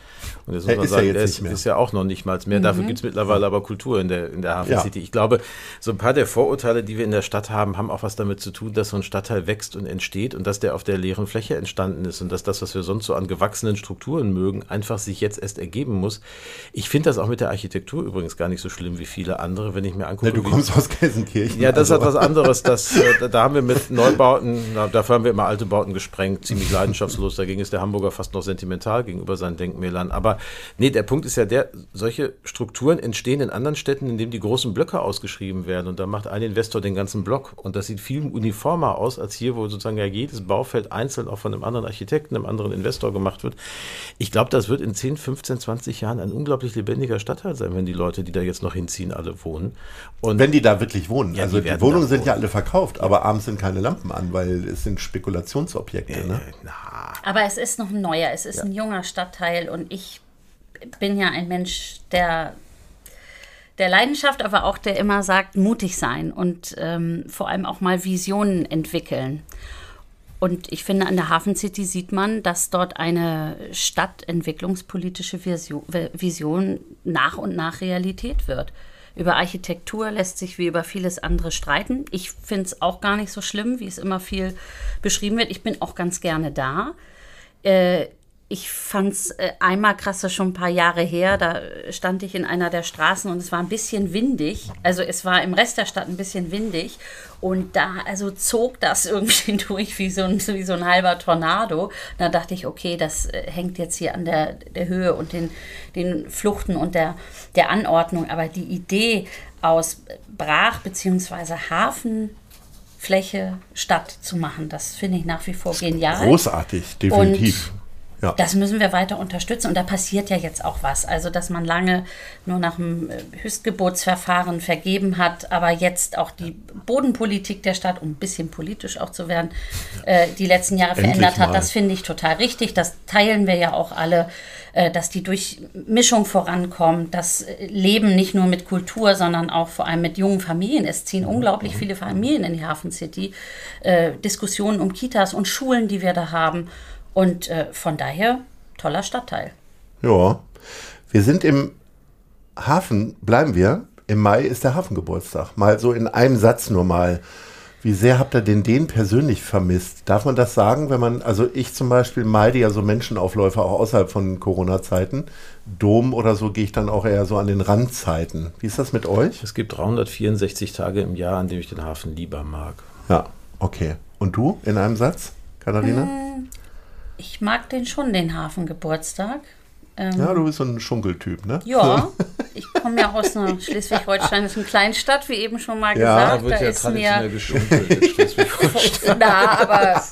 Und jetzt muss man sagen, der ist, ist, ja auch noch nicht mal mehr. Mhm. Dafür gibt es mittlerweile aber Kultur in der, in der Hafen ja. City. Ich glaube, so ein paar der Vorurteile, die wir in der Stadt haben, haben auch was damit zu tun, dass so ein Stadtteil wächst und entsteht und dass der auf der leeren Fläche entstanden ist und dass das, was wir sonst so an gewachsenen Strukturen mögen, einfach sich jetzt erst ergeben muss. Ich finde das auch mit der Architektur übrigens gar nicht so schlimm wie viele andere, wenn ich mir angucke. Ja, du kommst aus Gelsenkirchen. Ja, das also. hat was anderes. Das, äh, da haben wir mit Neubauten, na, dafür haben wir immer alte Bauten gesprengt, ziemlich leidenschaftslos. Dagegen ist der Hamburger fast noch sentimental gegenüber seinen Denkmälern. Aber nee, der Punkt ist ja der, solche Strukturen entstehen in anderen Städten, in denen die großen Blöcke ausgeschrieben werden. Und da macht ein Investor den ganzen Block. Und das sieht viel uniformer aus als hier, wo sozusagen ja jedes Baufeld einzeln auch von einem anderen Architekten, einem anderen Investor gemacht wird. Ich glaube, das wird in 10, 15, 20 Jahren ein unglaublich lebendiger Stadtteil sein, wenn die Leute, die da jetzt noch hinziehen, alle wohnen. Und wenn die da wirklich wohnen. Ja, also die, die Wohnungen sind ja alle verkauft, aber abends sind keine Lampen an, weil es sind Spekulationsobjekte. Äh, ne? Aber es ist noch ein neuer, es ist ja. ein junger Stadtteil und ich bin ja ein Mensch, der der Leidenschaft, aber auch der immer sagt, mutig sein und ähm, vor allem auch mal Visionen entwickeln. Und ich finde, an der Hafen City sieht man, dass dort eine stadtentwicklungspolitische Vision, Vision nach und nach Realität wird. Über Architektur lässt sich wie über vieles andere streiten. Ich finde es auch gar nicht so schlimm, wie es immer viel beschrieben wird. Ich bin auch ganz gerne da. Äh, ich fand es äh, einmal krass, das schon ein paar Jahre her. Da stand ich in einer der Straßen und es war ein bisschen windig. Also es war im Rest der Stadt ein bisschen windig. Und da also zog das irgendwie durch wie so ein, wie so ein halber Tornado. Da dachte ich, okay, das äh, hängt jetzt hier an der, der Höhe und den, den Fluchten und der, der Anordnung. Aber die Idee aus Brach- bzw. Hafenfläche Stadt zu machen, das finde ich nach wie vor genial. Großartig, definitiv. Und ja. Das müssen wir weiter unterstützen und da passiert ja jetzt auch was. Also, dass man lange nur nach dem äh, Höchstgebotsverfahren vergeben hat, aber jetzt auch die Bodenpolitik der Stadt, um ein bisschen politisch auch zu werden, äh, die letzten Jahre Endlich verändert hat, mal. das finde ich total richtig. Das teilen wir ja auch alle, äh, dass die Durchmischung vorankommt, das Leben nicht nur mit Kultur, sondern auch vor allem mit jungen Familien. Es ziehen unglaublich viele Familien in die Hafen City. Äh, Diskussionen um Kitas und Schulen, die wir da haben. Und äh, von daher toller Stadtteil. Ja, wir sind im Hafen, bleiben wir. Im Mai ist der Hafengeburtstag. Mal so in einem Satz nur mal. Wie sehr habt ihr denn den persönlich vermisst? Darf man das sagen, wenn man, also ich zum Beispiel meide ja so Menschenaufläufe auch außerhalb von Corona-Zeiten. Dom oder so gehe ich dann auch eher so an den Randzeiten. Wie ist das mit euch? Es gibt 364 Tage im Jahr, an denen ich den Hafen lieber mag. Ja, okay. Und du in einem Satz, Katharina? Hm, ich mag den schon, den Hafengeburtstag. Ähm, ja, du bist so ein Schunkeltyp, ne? Ja, ich komme ja aus einer Schleswig-Holstein, kleinen Stadt, wie eben schon mal ja, gesagt. Da wird da ja ist traditionell mir geschunkelt in Schleswig-Holstein. Na, aber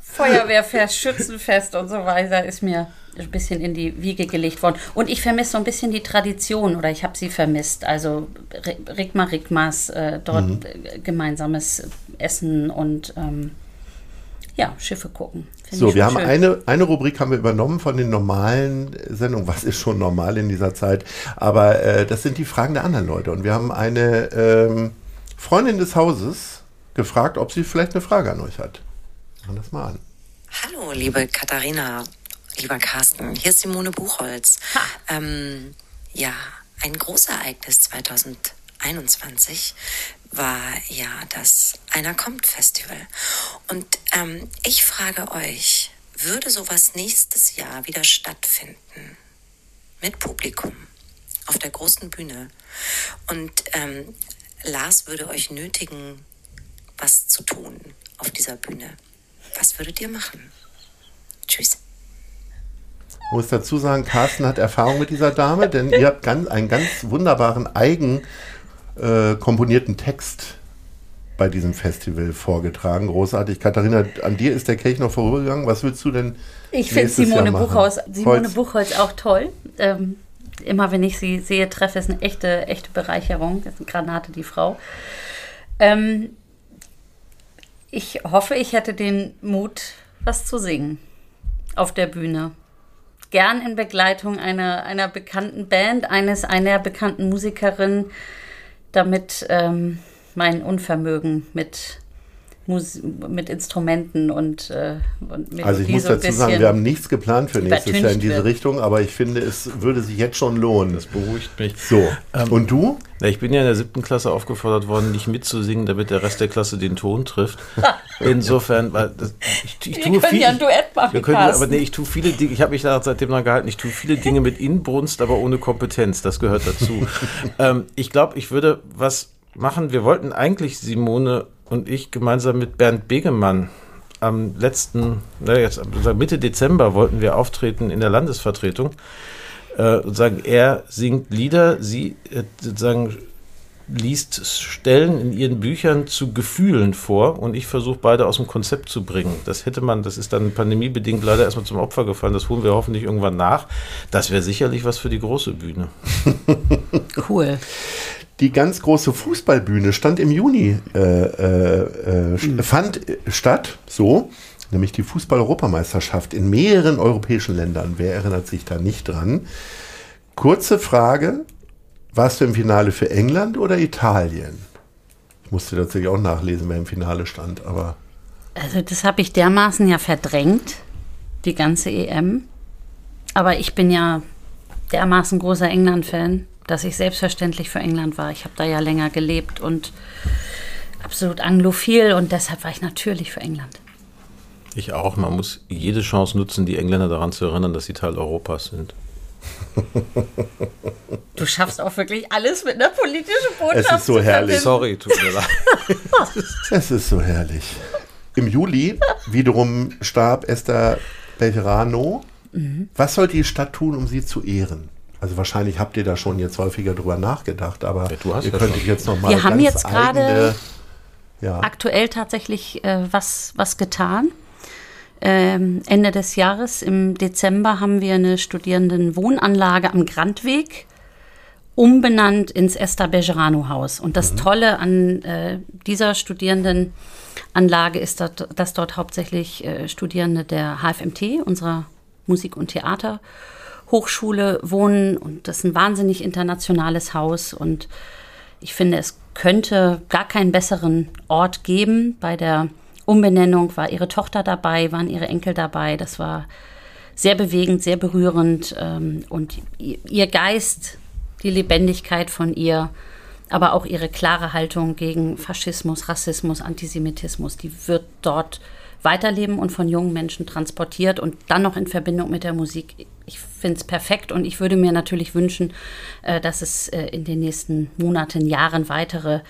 Feuerwehrfest, Schützenfest und so weiter ist mir ein bisschen in die Wiege gelegt worden. Und ich vermisse so ein bisschen die Tradition oder ich habe sie vermisst. Also Rigma Rigmas, äh, dort mhm. gemeinsames Essen und ähm, ja, Schiffe gucken. So, wir haben eine, eine Rubrik haben wir übernommen von den normalen Sendungen. Was ist schon normal in dieser Zeit? Aber äh, das sind die Fragen der anderen Leute. Und wir haben eine ähm, Freundin des Hauses gefragt, ob sie vielleicht eine Frage an euch hat. Machen das mal an. Hallo, liebe Katharina, lieber Carsten. Hier ist Simone Buchholz. Ähm, ja, ein Großereignis 2021 war ja das Einer kommt Festival. Und ähm, ich frage euch, würde sowas nächstes Jahr wieder stattfinden? Mit Publikum auf der großen Bühne. Und ähm, Lars würde euch nötigen, was zu tun auf dieser Bühne. Was würdet ihr machen? Tschüss. Ich muss dazu sagen, Carsten hat Erfahrung mit dieser Dame, denn ihr habt ganz, einen ganz wunderbaren eigen äh, komponierten Text bei diesem Festival vorgetragen. Großartig. Katharina, an dir ist der Kelch noch vorübergegangen. Was willst du denn? Ich finde Simone Buchhaus, Simone Buchholz auch toll. Ähm, immer wenn ich sie sehe, treffe es eine echte, echte Bereicherung. Das ist eine Granate, die Frau. Ähm, ich hoffe, ich hätte den Mut, was zu singen auf der Bühne. Gern in Begleitung einer, einer bekannten Band, eines einer bekannten Musikerin damit ähm, mein Unvermögen mit Mus mit Instrumenten und, äh, und Melodie Also ich muss dazu sagen, wir haben nichts geplant für nächstes Jahr in diese wird. Richtung, aber ich finde, es würde sich jetzt schon lohnen. Das beruhigt mich. So, ähm, und du? Na, ich bin ja in der siebten Klasse aufgefordert worden, nicht mitzusingen, damit der Rest der Klasse den Ton trifft. Insofern, weil das, ich, ich tue viel, ja ein Duett machen, wir können, aber nee, ich tue viele Dinge, ich habe mich da seitdem noch gehalten, ich tue viele Dinge mit Inbrunst, aber ohne Kompetenz, das gehört dazu. ähm, ich glaube, ich würde was machen. Wir wollten eigentlich Simone und ich gemeinsam mit Bernd Begemann am letzten, na jetzt Mitte Dezember wollten wir auftreten in der Landesvertretung. Äh, und sagen, er singt Lieder, sie äh, sozusagen liest Stellen in ihren Büchern zu Gefühlen vor und ich versuche beide aus dem Konzept zu bringen. Das hätte man, das ist dann pandemiebedingt leider erstmal zum Opfer gefallen. Das holen wir hoffentlich irgendwann nach. Das wäre sicherlich was für die große Bühne. Cool die ganz große Fußballbühne stand im Juni, äh, äh, mhm. fand statt, so, nämlich die Fußball-Europameisterschaft in mehreren europäischen Ländern. Wer erinnert sich da nicht dran? Kurze Frage, warst du im Finale für England oder Italien? Ich musste tatsächlich auch nachlesen, wer im Finale stand, aber. Also das habe ich dermaßen ja verdrängt, die ganze EM. Aber ich bin ja dermaßen großer England-Fan dass ich selbstverständlich für England war. Ich habe da ja länger gelebt und absolut anglophil und deshalb war ich natürlich für England. Ich auch. Man muss jede Chance nutzen, die Engländer daran zu erinnern, dass sie Teil Europas sind. Du schaffst auch wirklich alles mit einer politischen Botschaft. Es ist so herrlich. Sorry, tut mir leid. es ist so herrlich. Im Juli wiederum starb Esther Belgrano. Mhm. Was sollte die Stadt tun, um sie zu ehren? Also wahrscheinlich habt ihr da schon jetzt häufiger drüber nachgedacht, aber ja, ihr ja könntet jetzt noch mal Wir haben jetzt gerade ja. aktuell tatsächlich äh, was, was getan. Ähm, Ende des Jahres, im Dezember, haben wir eine Studierendenwohnanlage am Grandweg umbenannt ins Esther Bejerano Haus. Und das mhm. Tolle an äh, dieser Studierendenanlage ist, dort, dass dort hauptsächlich äh, Studierende der HFMT, unserer Musik- und Theaterhochschule, wohnen. Und das ist ein wahnsinnig internationales Haus. Und ich finde, es könnte gar keinen besseren Ort geben bei der Umbenennung war ihre Tochter dabei, waren ihre Enkel dabei. Das war sehr bewegend, sehr berührend. Ähm, und ihr Geist, die Lebendigkeit von ihr, aber auch ihre klare Haltung gegen Faschismus, Rassismus, Antisemitismus, die wird dort weiterleben und von jungen Menschen transportiert und dann noch in Verbindung mit der Musik. Ich finde es perfekt und ich würde mir natürlich wünschen, äh, dass es äh, in den nächsten Monaten, Jahren weitere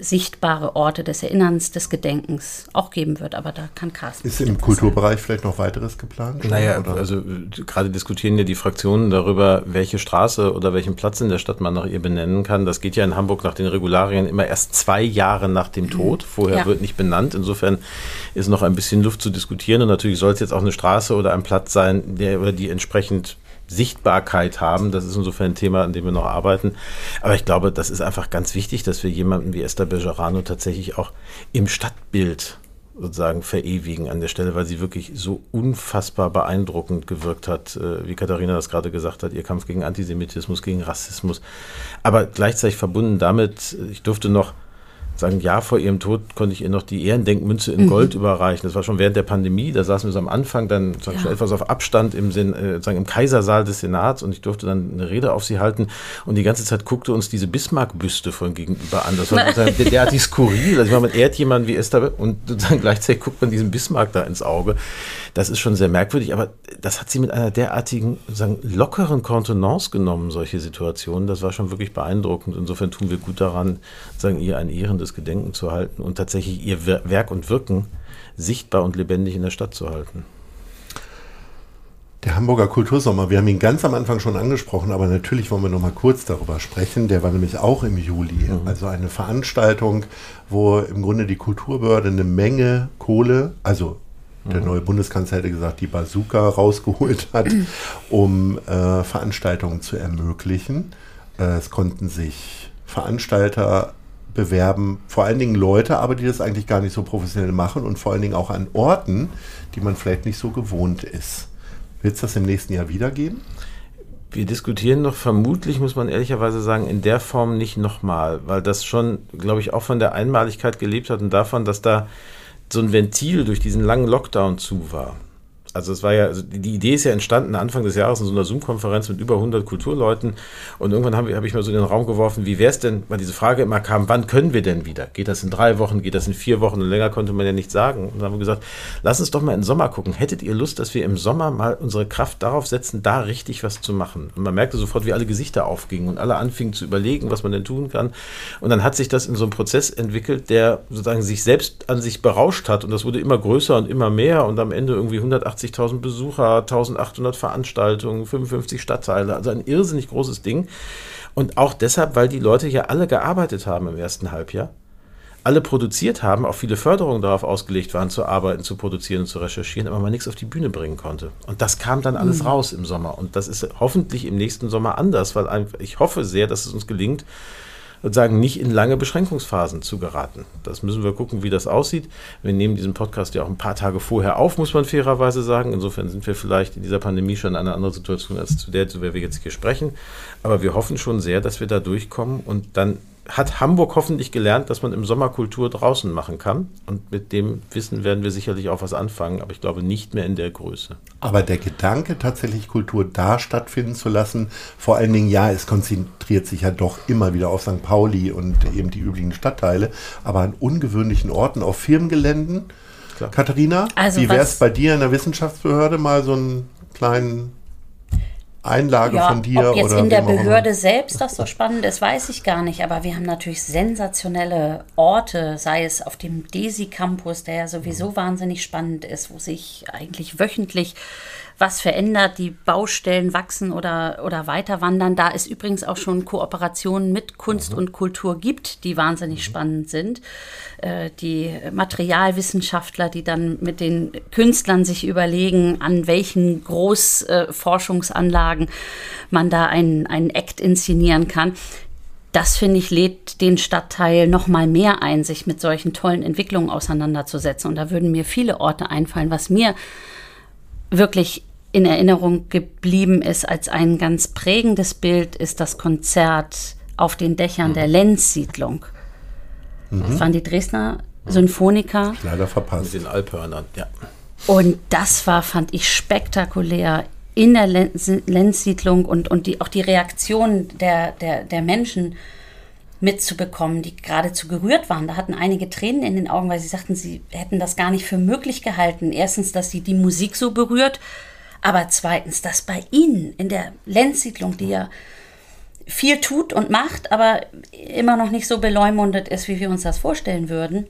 sichtbare Orte des Erinnerns, des Gedenkens auch geben wird. Aber da kann Carsten. Ist im Kulturbereich sein. vielleicht noch weiteres geplant? Naja, oder? also gerade diskutieren ja die Fraktionen darüber, welche Straße oder welchen Platz in der Stadt man nach ihr benennen kann. Das geht ja in Hamburg nach den Regularien immer erst zwei Jahre nach dem Tod. Vorher ja. wird nicht benannt. Insofern ist noch ein bisschen Luft zu diskutieren. Und natürlich soll es jetzt auch eine Straße oder ein Platz sein, der oder die entsprechend Sichtbarkeit haben. Das ist insofern ein Thema, an dem wir noch arbeiten. Aber ich glaube, das ist einfach ganz wichtig, dass wir jemanden wie Esther Bejarano tatsächlich auch im Stadtbild sozusagen verewigen an der Stelle, weil sie wirklich so unfassbar beeindruckend gewirkt hat, äh, wie Katharina das gerade gesagt hat, ihr Kampf gegen Antisemitismus, gegen Rassismus. Aber gleichzeitig verbunden damit, ich durfte noch sagen, Jahr vor ihrem Tod konnte ich ihr noch die Ehrendenkmünze in Gold mhm. überreichen. Das war schon während der Pandemie. Da saßen wir so am Anfang dann ja. schon etwas auf Abstand im, Sinn, äh, sagen, im Kaisersaal des Senats und ich durfte dann eine Rede auf sie halten. Und die ganze Zeit guckte uns diese Bismarck-Büste von gegenüber an. Das war sozusagen derartig skurril. Also ich meine, man ehrt jemanden wie Esther und dann gleichzeitig guckt man diesen Bismarck da ins Auge. Das ist schon sehr merkwürdig, aber das hat sie mit einer derartigen, sagen, lockeren Kontenance genommen, solche Situationen. Das war schon wirklich beeindruckend. Insofern tun wir gut daran, sagen, ihr ein ehrendes Gedenken zu halten und tatsächlich ihr Werk und Wirken sichtbar und lebendig in der Stadt zu halten. Der Hamburger Kultursommer, wir haben ihn ganz am Anfang schon angesprochen, aber natürlich wollen wir noch mal kurz darüber sprechen. Der war nämlich auch im Juli. Mhm. Also eine Veranstaltung, wo im Grunde die Kulturbehörde eine Menge Kohle, also der mhm. neue Bundeskanzler hätte gesagt, die Bazooka rausgeholt hat, um äh, Veranstaltungen zu ermöglichen. Äh, es konnten sich Veranstalter bewerben, vor allen Dingen Leute, aber die das eigentlich gar nicht so professionell machen und vor allen Dingen auch an Orten, die man vielleicht nicht so gewohnt ist. Wird es das im nächsten Jahr wieder geben? Wir diskutieren noch vermutlich, muss man ehrlicherweise sagen, in der Form nicht nochmal, weil das schon, glaube ich, auch von der Einmaligkeit gelebt hat und davon, dass da so ein Ventil durch diesen langen Lockdown zu war. Also es war ja, also die Idee ist ja entstanden Anfang des Jahres in so einer Zoom-Konferenz mit über 100 Kulturleuten und irgendwann habe hab ich mal so in den Raum geworfen, wie wäre es denn, weil diese Frage immer kam, wann können wir denn wieder? Geht das in drei Wochen, geht das in vier Wochen und länger konnte man ja nicht sagen. Und dann haben wir gesagt, lass uns doch mal in den Sommer gucken. Hättet ihr Lust, dass wir im Sommer mal unsere Kraft darauf setzen, da richtig was zu machen? Und man merkte sofort, wie alle Gesichter aufgingen und alle anfingen zu überlegen, was man denn tun kann. Und dann hat sich das in so einem Prozess entwickelt, der sozusagen sich selbst an sich berauscht hat und das wurde immer größer und immer mehr und am Ende irgendwie 180 80.000 Besucher, 1800 Veranstaltungen, 55 Stadtteile, also ein irrsinnig großes Ding. Und auch deshalb, weil die Leute ja alle gearbeitet haben im ersten Halbjahr, alle produziert haben, auch viele Förderungen darauf ausgelegt waren, zu arbeiten, zu produzieren und zu recherchieren, aber man nichts auf die Bühne bringen konnte. Und das kam dann alles mhm. raus im Sommer. Und das ist hoffentlich im nächsten Sommer anders, weil ich hoffe sehr, dass es uns gelingt, sozusagen nicht in lange Beschränkungsphasen zu geraten. Das müssen wir gucken, wie das aussieht. Wir nehmen diesen Podcast ja auch ein paar Tage vorher auf, muss man fairerweise sagen. Insofern sind wir vielleicht in dieser Pandemie schon in einer anderen Situation als zu der, zu der wir jetzt hier sprechen. Aber wir hoffen schon sehr, dass wir da durchkommen und dann hat Hamburg hoffentlich gelernt, dass man im Sommer Kultur draußen machen kann. Und mit dem Wissen werden wir sicherlich auch was anfangen, aber ich glaube nicht mehr in der Größe. Aber der Gedanke, tatsächlich Kultur da stattfinden zu lassen, vor allen Dingen, ja, es konzentriert sich ja doch immer wieder auf St. Pauli und eben die übrigen Stadtteile, aber an ungewöhnlichen Orten, auf Firmengeländen. Klar. Katharina, also wie wäre es bei dir in der Wissenschaftsbehörde mal so einen kleinen Einlage ja, von dir? Ob jetzt oder in der Behörde selbst das so spannend ist, weiß ich gar nicht. Aber wir haben natürlich sensationelle Orte, sei es auf dem Desi Campus, der ja sowieso mhm. wahnsinnig spannend ist, wo sich eigentlich wöchentlich was verändert, die Baustellen wachsen oder, oder weiter wandern. Da es übrigens auch schon Kooperationen mit Kunst mhm. und Kultur gibt, die wahnsinnig mhm. spannend sind. Äh, die Materialwissenschaftler, die dann mit den Künstlern sich überlegen, an welchen Großforschungsanlagen man da einen, einen Act inszenieren kann das finde ich lädt den Stadtteil noch mal mehr ein, sich mit solchen tollen Entwicklungen auseinanderzusetzen. Und da würden mir viele Orte einfallen, was mir wirklich in Erinnerung geblieben ist als ein ganz prägendes Bild, ist das Konzert auf den Dächern mhm. der Lenz-Siedlung. Mhm. Das waren die Dresdner Symphoniker. Leider verpasst. Mit den Alphörnern, ja. Und das war, fand ich, spektakulär in der Lenz-Siedlung und, und die, auch die Reaktion der, der, der Menschen mitzubekommen, die geradezu gerührt waren. Da hatten einige Tränen in den Augen, weil sie sagten, sie hätten das gar nicht für möglich gehalten. Erstens, dass sie die Musik so berührt, aber zweitens, dass bei ihnen in der Lenzsiedlung, die ja viel tut und macht, aber immer noch nicht so beleumundet ist, wie wir uns das vorstellen würden,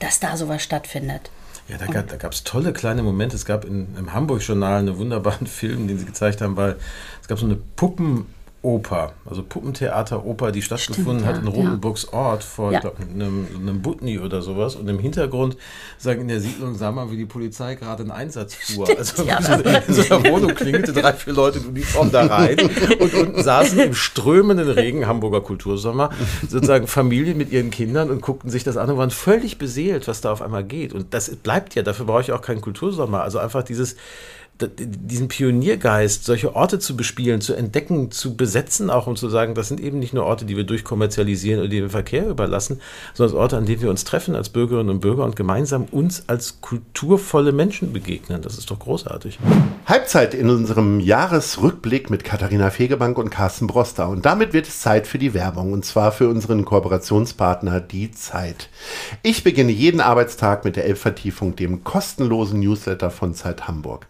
dass da sowas stattfindet. Ja, da gab es tolle kleine Momente. Es gab in, im Hamburg-Journal einen wunderbaren Film, den sie gezeigt haben, weil es gab so eine Puppen- Oper, also Puppentheater, Oper, die stattgefunden Stimmt, hat in Rotenburgs ja. Ort vor ja. glaub, einem, einem Butni oder sowas. Und im Hintergrund sagen in der Siedlung, sah man, wie die Polizei gerade einen Einsatz fuhr. Stimmt, also ja. in so einer Wohnung klingelte drei, vier Leute in Uniform da rein und unten saßen im strömenden Regen Hamburger Kultursommer sozusagen Familien mit ihren Kindern und guckten sich das an und waren völlig beseelt, was da auf einmal geht. Und das bleibt ja, dafür brauche ich auch keinen Kultursommer. Also einfach dieses diesen Pioniergeist, solche Orte zu bespielen, zu entdecken, zu besetzen, auch um zu sagen, das sind eben nicht nur Orte, die wir durchkommerzialisieren oder die wir Verkehr überlassen, sondern Orte, an denen wir uns treffen als Bürgerinnen und Bürger und gemeinsam uns als kulturvolle Menschen begegnen. Das ist doch großartig. Halbzeit in unserem Jahresrückblick mit Katharina Fegebank und Carsten Broster. Und damit wird es Zeit für die Werbung und zwar für unseren Kooperationspartner Die Zeit. Ich beginne jeden Arbeitstag mit der Elbvertiefung, dem kostenlosen Newsletter von Zeit Hamburg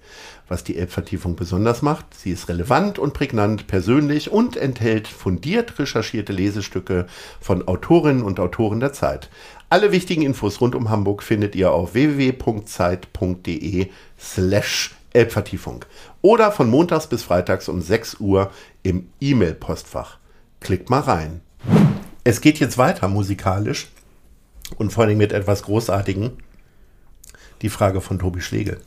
was die Elbvertiefung besonders macht. Sie ist relevant und prägnant, persönlich und enthält fundiert recherchierte Lesestücke von Autorinnen und Autoren der Zeit. Alle wichtigen Infos rund um Hamburg findet ihr auf www.zeit.de slash Elbvertiefung oder von montags bis freitags um 6 Uhr im E-Mail-Postfach. Klickt mal rein. Es geht jetzt weiter musikalisch und vor allem mit etwas Großartigen. Die Frage von Tobi Schlegel.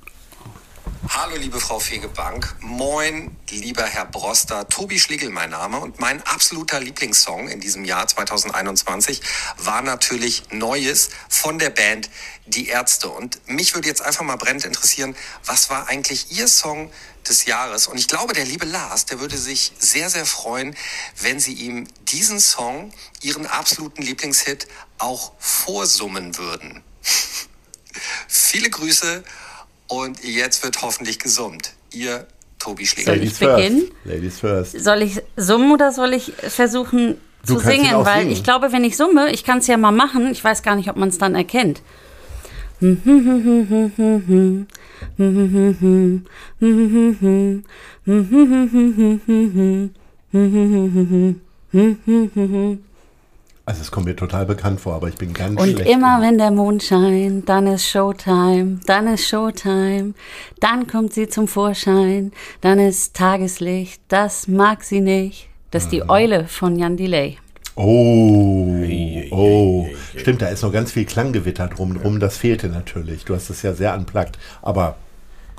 Hallo liebe Frau Fegebank, moin lieber Herr Broster, Tobi Schlegel mein Name und mein absoluter Lieblingssong in diesem Jahr 2021 war natürlich Neues von der Band Die Ärzte. Und mich würde jetzt einfach mal brennend interessieren, was war eigentlich Ihr Song des Jahres? Und ich glaube der liebe Lars, der würde sich sehr, sehr freuen, wenn Sie ihm diesen Song, Ihren absoluten Lieblingshit, auch vorsummen würden. Viele Grüße und jetzt wird hoffentlich gesummt. Ihr Tobi Schläger. Soll ich beginnen? Ladies first. Soll ich summen oder soll ich versuchen du zu singen? Weil singen. ich glaube, wenn ich summe, ich kann es ja mal machen. Ich weiß gar nicht, ob man es dann erkennt. Also es kommt mir total bekannt vor, aber ich bin ganz Und schlecht. Und immer wenn der Mond scheint, dann ist Showtime, dann ist Showtime, dann kommt sie zum Vorschein, dann ist Tageslicht, das mag sie nicht. Das ist die Eule von Jan Delay. Oh, oh, stimmt, da ist noch ganz viel Klanggewitter drumherum, das fehlte natürlich. Du hast es ja sehr anplagt, aber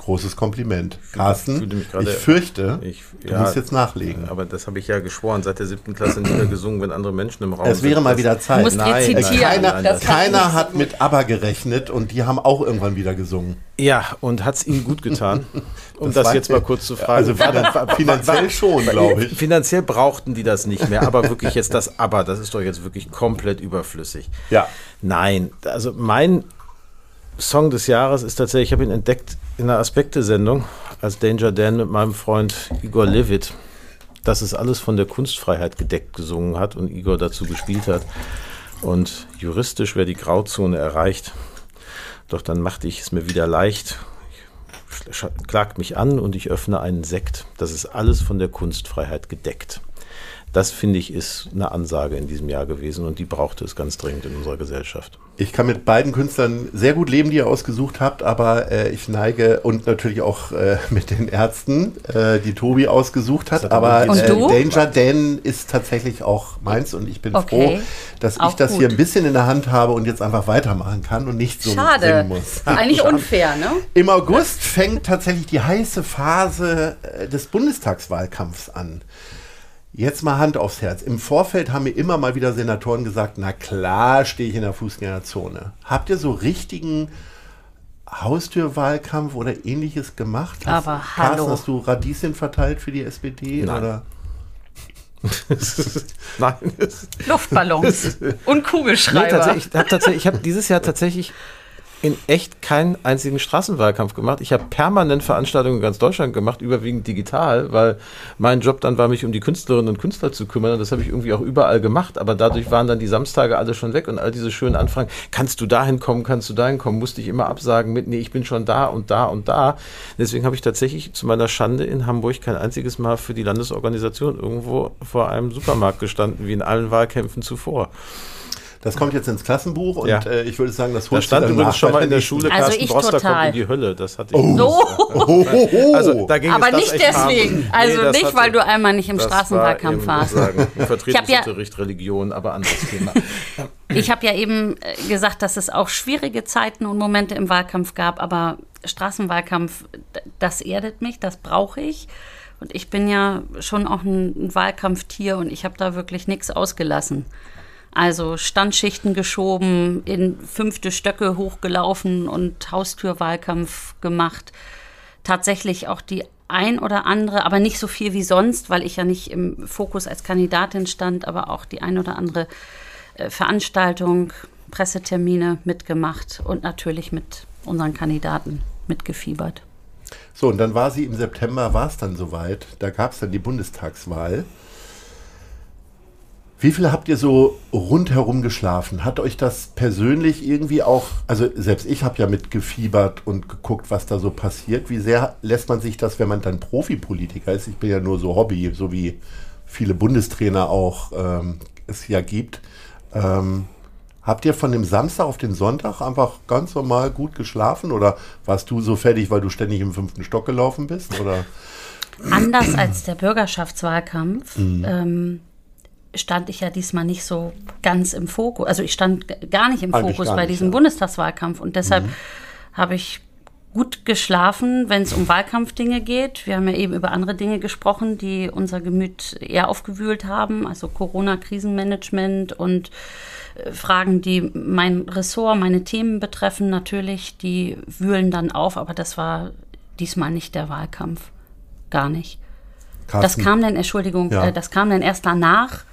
Großes Kompliment. Carsten, ich, ich fürchte, ich, du ja, musst jetzt nachlegen. Aber das habe ich ja geschworen, seit der siebten Klasse nie mehr gesungen, wenn andere Menschen im Raum sind. Es wäre mal wieder Zeit. Du musst nein, rezitieren. Keiner, nein, keiner hat mit ABBA gerechnet und die haben auch irgendwann wieder gesungen. Ja, und hat es ihnen gut getan? Um das, das jetzt mal kurz zu fragen. Also war das finanziell schon, glaube ich. Finanziell brauchten die das nicht mehr, aber wirklich jetzt das ABBA, das ist doch jetzt wirklich komplett überflüssig. Ja. Nein, also mein Song des Jahres ist tatsächlich, ich habe ihn entdeckt in einer Aspekte-Sendung als Danger Dan mit meinem Freund Igor Levit, dass es alles von der Kunstfreiheit gedeckt gesungen hat und Igor dazu gespielt hat. Und juristisch wäre die Grauzone erreicht. Doch dann machte ich es mir wieder leicht, klagt mich an und ich öffne einen Sekt. Das ist alles von der Kunstfreiheit gedeckt. Das finde ich ist eine Ansage in diesem Jahr gewesen und die brauchte es ganz dringend in unserer Gesellschaft. Ich kann mit beiden Künstlern sehr gut leben, die ihr ausgesucht habt, aber äh, ich neige und natürlich auch äh, mit den Ärzten, äh, die Tobi ausgesucht hat. Aber äh, Danger Dan ist tatsächlich auch meins und ich bin okay. froh, dass auch ich das gut. hier ein bisschen in der Hand habe und jetzt einfach weitermachen kann und nicht so Schade. singen muss. Eigentlich Schade. unfair, ne? Im August fängt tatsächlich die heiße Phase äh, des Bundestagswahlkampfs an. Jetzt mal Hand aufs Herz. Im Vorfeld haben mir immer mal wieder Senatoren gesagt, na klar stehe ich in der Fußgängerzone. Habt ihr so richtigen Haustürwahlkampf oder ähnliches gemacht? Hast, Aber Carsten, hallo. hast du Radieschen verteilt für die SPD? Nein. Oder? Nein. Luftballons und Kugelschreiber. Nee, tatsächlich, ich habe hab dieses Jahr tatsächlich in echt keinen einzigen Straßenwahlkampf gemacht. Ich habe permanent Veranstaltungen in ganz Deutschland gemacht, überwiegend digital, weil mein Job dann war, mich um die Künstlerinnen und Künstler zu kümmern. Und das habe ich irgendwie auch überall gemacht. Aber dadurch waren dann die Samstage alle schon weg und all diese schönen Anfragen. Kannst du dahin kommen? Kannst du dahin kommen? Musste ich immer absagen mit, nee, ich bin schon da und da und da. Deswegen habe ich tatsächlich zu meiner Schande in Hamburg kein einziges Mal für die Landesorganisation irgendwo vor einem Supermarkt gestanden, wie in allen Wahlkämpfen zuvor. Das kommt jetzt ins Klassenbuch und ja. äh, ich würde sagen, das holt Da stand übrigens schon mal in der Schule, also Carsten Broster kommt in die Hölle. Das hatte ich. Oh. oh. oh. Also, da ging Aber nicht deswegen. Also nee, nicht, hatte, weil du einmal nicht im Straßenwahlkampf warst. Sagen, Vertretungsunterricht, ja, Religion, aber anderes Thema. Ich habe ja eben äh, gesagt, dass es auch schwierige Zeiten und Momente im Wahlkampf gab, aber Straßenwahlkampf, das erdet mich, das brauche ich. Und ich bin ja schon auch ein Wahlkampftier und ich habe da wirklich nichts ausgelassen. Also Standschichten geschoben, in fünfte Stöcke hochgelaufen und Haustürwahlkampf gemacht. Tatsächlich auch die ein oder andere, aber nicht so viel wie sonst, weil ich ja nicht im Fokus als Kandidatin stand, aber auch die ein oder andere äh, Veranstaltung, Pressetermine mitgemacht und natürlich mit unseren Kandidaten mitgefiebert. So, und dann war sie im September, war es dann soweit. Da gab es dann die Bundestagswahl. Wie viele habt ihr so rundherum geschlafen? Hat euch das persönlich irgendwie auch, also selbst ich habe ja mitgefiebert und geguckt, was da so passiert. Wie sehr lässt man sich das, wenn man dann Profipolitiker ist? Ich bin ja nur so Hobby, so wie viele Bundestrainer auch ähm, es ja gibt. Ähm, habt ihr von dem Samstag auf den Sonntag einfach ganz normal gut geschlafen oder warst du so fertig, weil du ständig im fünften Stock gelaufen bist? Oder? Anders als der Bürgerschaftswahlkampf. Mhm. Ähm, stand ich ja diesmal nicht so ganz im Fokus. Also ich stand gar nicht im Eigentlich Fokus bei nicht, diesem ja. Bundestagswahlkampf und deshalb mhm. habe ich gut geschlafen, wenn es um Wahlkampfdinge geht. Wir haben ja eben über andere Dinge gesprochen, die unser Gemüt eher aufgewühlt haben, also Corona-Krisenmanagement und äh, Fragen, die mein Ressort, meine Themen betreffen, natürlich, die wühlen dann auf, aber das war diesmal nicht der Wahlkampf. Gar nicht. Carsten. Das kam dann, Entschuldigung, ja. äh, das kam dann erst danach.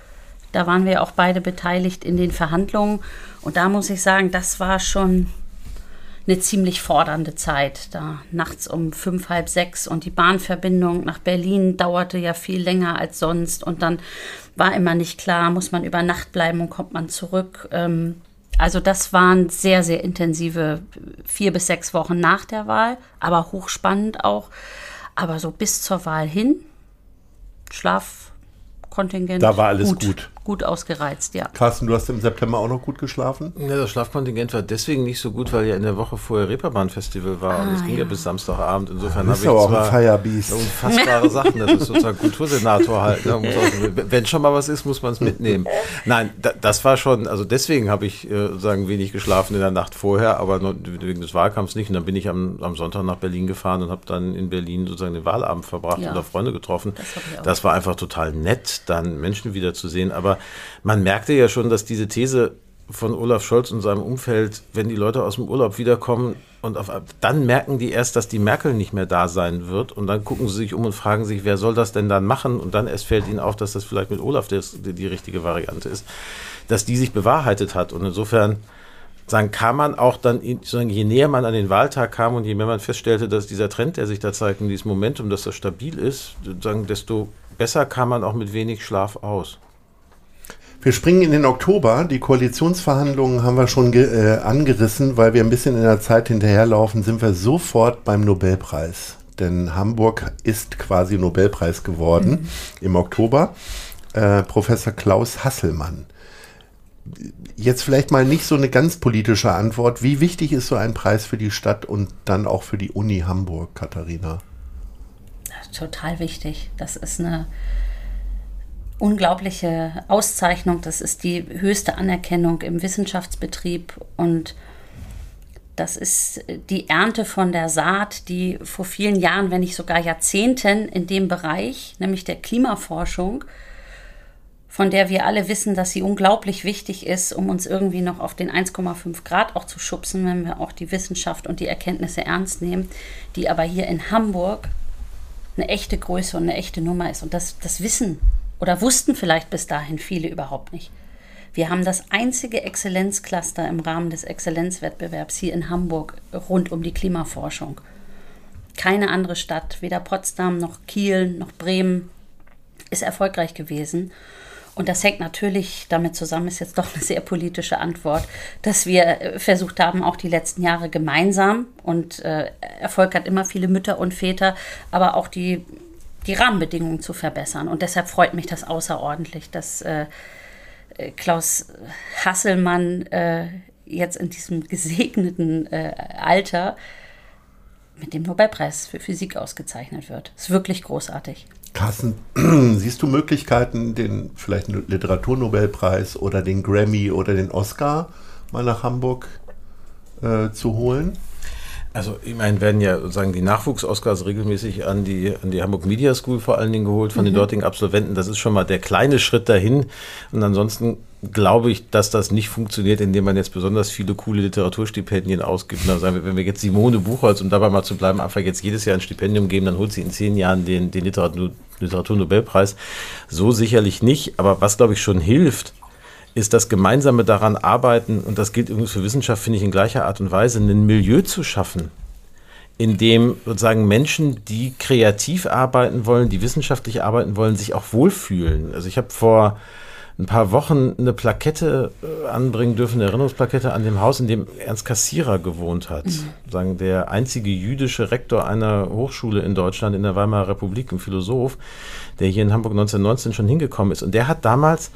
Da waren wir auch beide beteiligt in den Verhandlungen. Und da muss ich sagen, das war schon eine ziemlich fordernde Zeit. Da nachts um fünf, halb sechs und die Bahnverbindung nach Berlin dauerte ja viel länger als sonst. Und dann war immer nicht klar, muss man über Nacht bleiben und kommt man zurück. Ähm, also das waren sehr, sehr intensive vier bis sechs Wochen nach der Wahl, aber hochspannend auch. Aber so bis zur Wahl hin, Schlaf Kontingent. Da war alles gut. gut. Gut ausgereizt, ja. Carsten, du hast im September auch noch gut geschlafen? Ja, das Schlafkontingent war deswegen nicht so gut, weil ja in der Woche vorher Reeperbahn-Festival war ah, und es ging ja bis Samstagabend. Insofern habe ich auch zwar ein unfassbare Sachen. Das ist sozusagen Kultursenator halt. Ne? wenn schon mal was ist, muss man es mitnehmen. Nein, da, das war schon, also deswegen habe ich äh, sozusagen wenig geschlafen in der Nacht vorher, aber wegen des Wahlkampfs nicht. Und dann bin ich am, am Sonntag nach Berlin gefahren und habe dann in Berlin sozusagen den Wahlabend verbracht ja. und da Freunde getroffen. Das, das war einfach total nett, dann Menschen wiederzusehen. Aber man merkte ja schon, dass diese These von Olaf Scholz und seinem Umfeld, wenn die Leute aus dem Urlaub wiederkommen und auf, dann merken die erst, dass die Merkel nicht mehr da sein wird. Und dann gucken sie sich um und fragen sich, wer soll das denn dann machen? Und dann erst fällt ihnen auf, dass das vielleicht mit Olaf das, die, die richtige Variante ist, dass die sich bewahrheitet hat. Und insofern sagen, kann man auch dann, je näher man an den Wahltag kam und je mehr man feststellte, dass dieser Trend, der sich da zeigt, in diesem Momentum, dass das stabil ist, desto besser kam man auch mit wenig Schlaf aus. Wir springen in den Oktober. Die Koalitionsverhandlungen haben wir schon äh, angerissen, weil wir ein bisschen in der Zeit hinterherlaufen, sind wir sofort beim Nobelpreis. Denn Hamburg ist quasi Nobelpreis geworden mhm. im Oktober. Äh, Professor Klaus Hasselmann. Jetzt vielleicht mal nicht so eine ganz politische Antwort. Wie wichtig ist so ein Preis für die Stadt und dann auch für die Uni Hamburg, Katharina? Total wichtig. Das ist eine unglaubliche Auszeichnung. Das ist die höchste Anerkennung im Wissenschaftsbetrieb und das ist die Ernte von der Saat, die vor vielen Jahren, wenn nicht sogar Jahrzehnten in dem Bereich, nämlich der Klimaforschung, von der wir alle wissen, dass sie unglaublich wichtig ist, um uns irgendwie noch auf den 1,5 Grad auch zu schubsen, wenn wir auch die Wissenschaft und die Erkenntnisse ernst nehmen, die aber hier in Hamburg eine echte Größe und eine echte Nummer ist. Und das, das wissen oder wussten vielleicht bis dahin viele überhaupt nicht. Wir haben das einzige Exzellenzcluster im Rahmen des Exzellenzwettbewerbs hier in Hamburg rund um die Klimaforschung. Keine andere Stadt, weder Potsdam noch Kiel noch Bremen, ist erfolgreich gewesen. Und das hängt natürlich damit zusammen, ist jetzt doch eine sehr politische Antwort, dass wir äh, versucht haben, auch die letzten Jahre gemeinsam und äh, Erfolg hat immer viele Mütter und Väter, aber auch die die Rahmenbedingungen zu verbessern. Und deshalb freut mich das außerordentlich, dass äh, äh, Klaus Hasselmann äh, jetzt in diesem gesegneten äh, Alter mit dem Nobelpreis für Physik ausgezeichnet wird. Ist wirklich großartig. Carsten, siehst du Möglichkeiten, den vielleicht Literaturnobelpreis oder den Grammy oder den Oscar mal nach Hamburg äh, zu holen? Also ich meine, werden ja sozusagen die Nachwuchs-Oscars regelmäßig an die, an die Hamburg Media School vor allen Dingen geholt von mhm. den dortigen Absolventen. Das ist schon mal der kleine Schritt dahin. Und ansonsten glaube ich, dass das nicht funktioniert, indem man jetzt besonders viele coole Literaturstipendien ausgibt. Also wenn wir jetzt Simone Buchholz, um dabei mal zu bleiben, einfach jetzt jedes Jahr ein Stipendium geben, dann holt sie in zehn Jahren den, den Literatur, Literaturnobelpreis. So sicherlich nicht. Aber was, glaube ich, schon hilft, ist das gemeinsame daran arbeiten, und das gilt übrigens für Wissenschaft, finde ich in gleicher Art und Weise, ein Milieu zu schaffen, in dem sozusagen Menschen, die kreativ arbeiten wollen, die wissenschaftlich arbeiten wollen, sich auch wohlfühlen. Also ich habe vor ein paar Wochen eine Plakette äh, anbringen dürfen, eine Erinnerungsplakette an dem Haus, in dem Ernst Kassierer gewohnt hat. Mhm. Sagen der einzige jüdische Rektor einer Hochschule in Deutschland in der Weimarer Republik, ein Philosoph, der hier in Hamburg 1919 schon hingekommen ist. Und der hat damals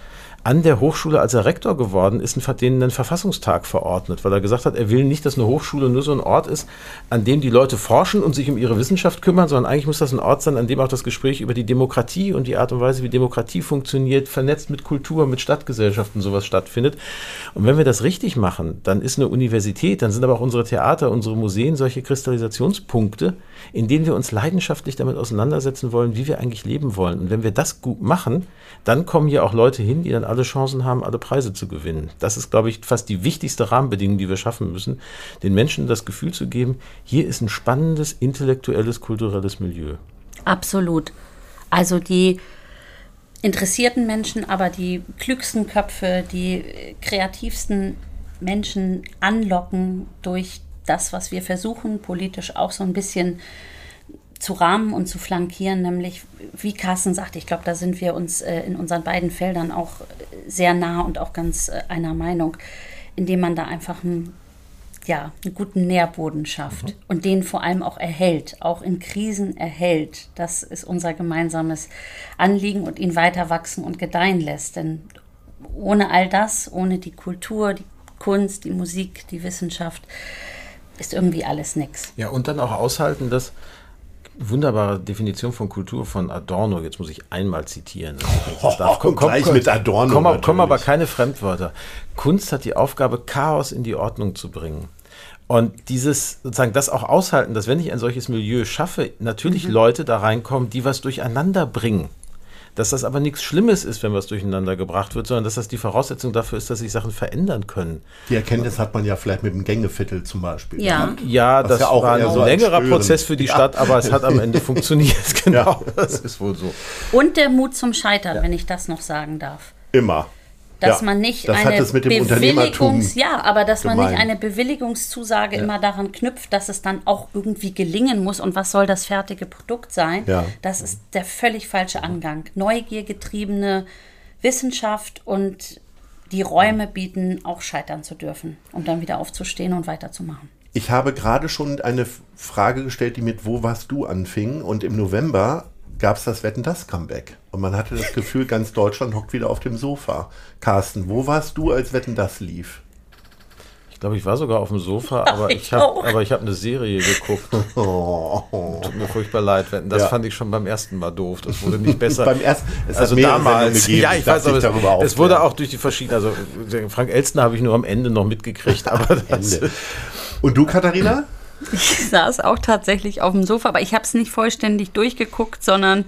an der Hochschule, als er Rektor geworden ist, denen einen Verfassungstag verordnet, weil er gesagt hat, er will nicht, dass eine Hochschule nur so ein Ort ist, an dem die Leute forschen und sich um ihre Wissenschaft kümmern, sondern eigentlich muss das ein Ort sein, an dem auch das Gespräch über die Demokratie und die Art und Weise, wie Demokratie funktioniert, vernetzt mit Kultur, mit Stadtgesellschaften sowas stattfindet. Und wenn wir das richtig machen, dann ist eine Universität, dann sind aber auch unsere Theater, unsere Museen solche Kristallisationspunkte, in denen wir uns leidenschaftlich damit auseinandersetzen wollen, wie wir eigentlich leben wollen. Und wenn wir das gut machen, dann kommen hier auch Leute hin, die dann alle Chancen haben, alle Preise zu gewinnen. Das ist, glaube ich, fast die wichtigste Rahmenbedingung, die wir schaffen müssen, den Menschen das Gefühl zu geben, hier ist ein spannendes, intellektuelles, kulturelles Milieu. Absolut. Also die interessierten Menschen, aber die klügsten Köpfe, die kreativsten Menschen anlocken durch das, was wir versuchen, politisch auch so ein bisschen zu rahmen und zu flankieren, nämlich wie Carsten sagte, ich glaube, da sind wir uns äh, in unseren beiden Feldern auch sehr nah und auch ganz äh, einer Meinung, indem man da einfach einen, ja, einen guten Nährboden schafft mhm. und den vor allem auch erhält, auch in Krisen erhält. Das ist unser gemeinsames Anliegen und ihn weiter wachsen und gedeihen lässt. Denn ohne all das, ohne die Kultur, die Kunst, die Musik, die Wissenschaft, ist irgendwie alles nichts. Ja, und dann auch aushalten, dass wunderbare Definition von Kultur von Adorno. Jetzt muss ich einmal zitieren. Oh, komm, komm, gleich komm, mit Adorno. Kommen komm aber keine Fremdwörter. Kunst hat die Aufgabe, Chaos in die Ordnung zu bringen. Und dieses, sozusagen, das auch aushalten, dass wenn ich ein solches Milieu schaffe, natürlich mhm. Leute da reinkommen, die was durcheinander bringen dass das aber nichts Schlimmes ist, wenn was durcheinander gebracht wird, sondern dass das die Voraussetzung dafür ist, dass sich Sachen verändern können. Die Erkenntnis hat man ja vielleicht mit dem Gängeviertel zum Beispiel. Ja, ja das ja war ein so längerer Prozess für die ja. Stadt, aber es hat am Ende funktioniert. Genau, ja. das ist wohl so. Und der Mut zum Scheitern, wenn ich das noch sagen darf. Immer dass ja, man nicht eine Bewilligungs ja, aber dass gemein. man nicht eine Bewilligungszusage ja. immer daran knüpft, dass es dann auch irgendwie gelingen muss und was soll das fertige Produkt sein? Ja. Das ist der völlig falsche Angang. Neugiergetriebene Wissenschaft und die Räume bieten, auch scheitern zu dürfen, um dann wieder aufzustehen und weiterzumachen. Ich habe gerade schon eine Frage gestellt, die mit Wo warst du anfing und im November gab es das Wetten das Comeback. Und man hatte das Gefühl, ganz Deutschland hockt wieder auf dem Sofa. Carsten, wo warst du, als Wetten das lief? Ich glaube, ich war sogar auf dem Sofa, aber ich, ich habe hab eine Serie geguckt. Oh. Tut mir furchtbar leid. Das ja. fand ich schon beim ersten Mal doof. Das wurde nicht besser. beim ersten, es also damals. Gegeben, ja, ich weiß, aber es, es wurde auch durch die verschiedenen. Also Frank Elstner habe ich nur am Ende noch mitgekriegt. Aber das, Und du, Katharina? Ich saß auch tatsächlich auf dem Sofa, aber ich habe es nicht vollständig durchgeguckt, sondern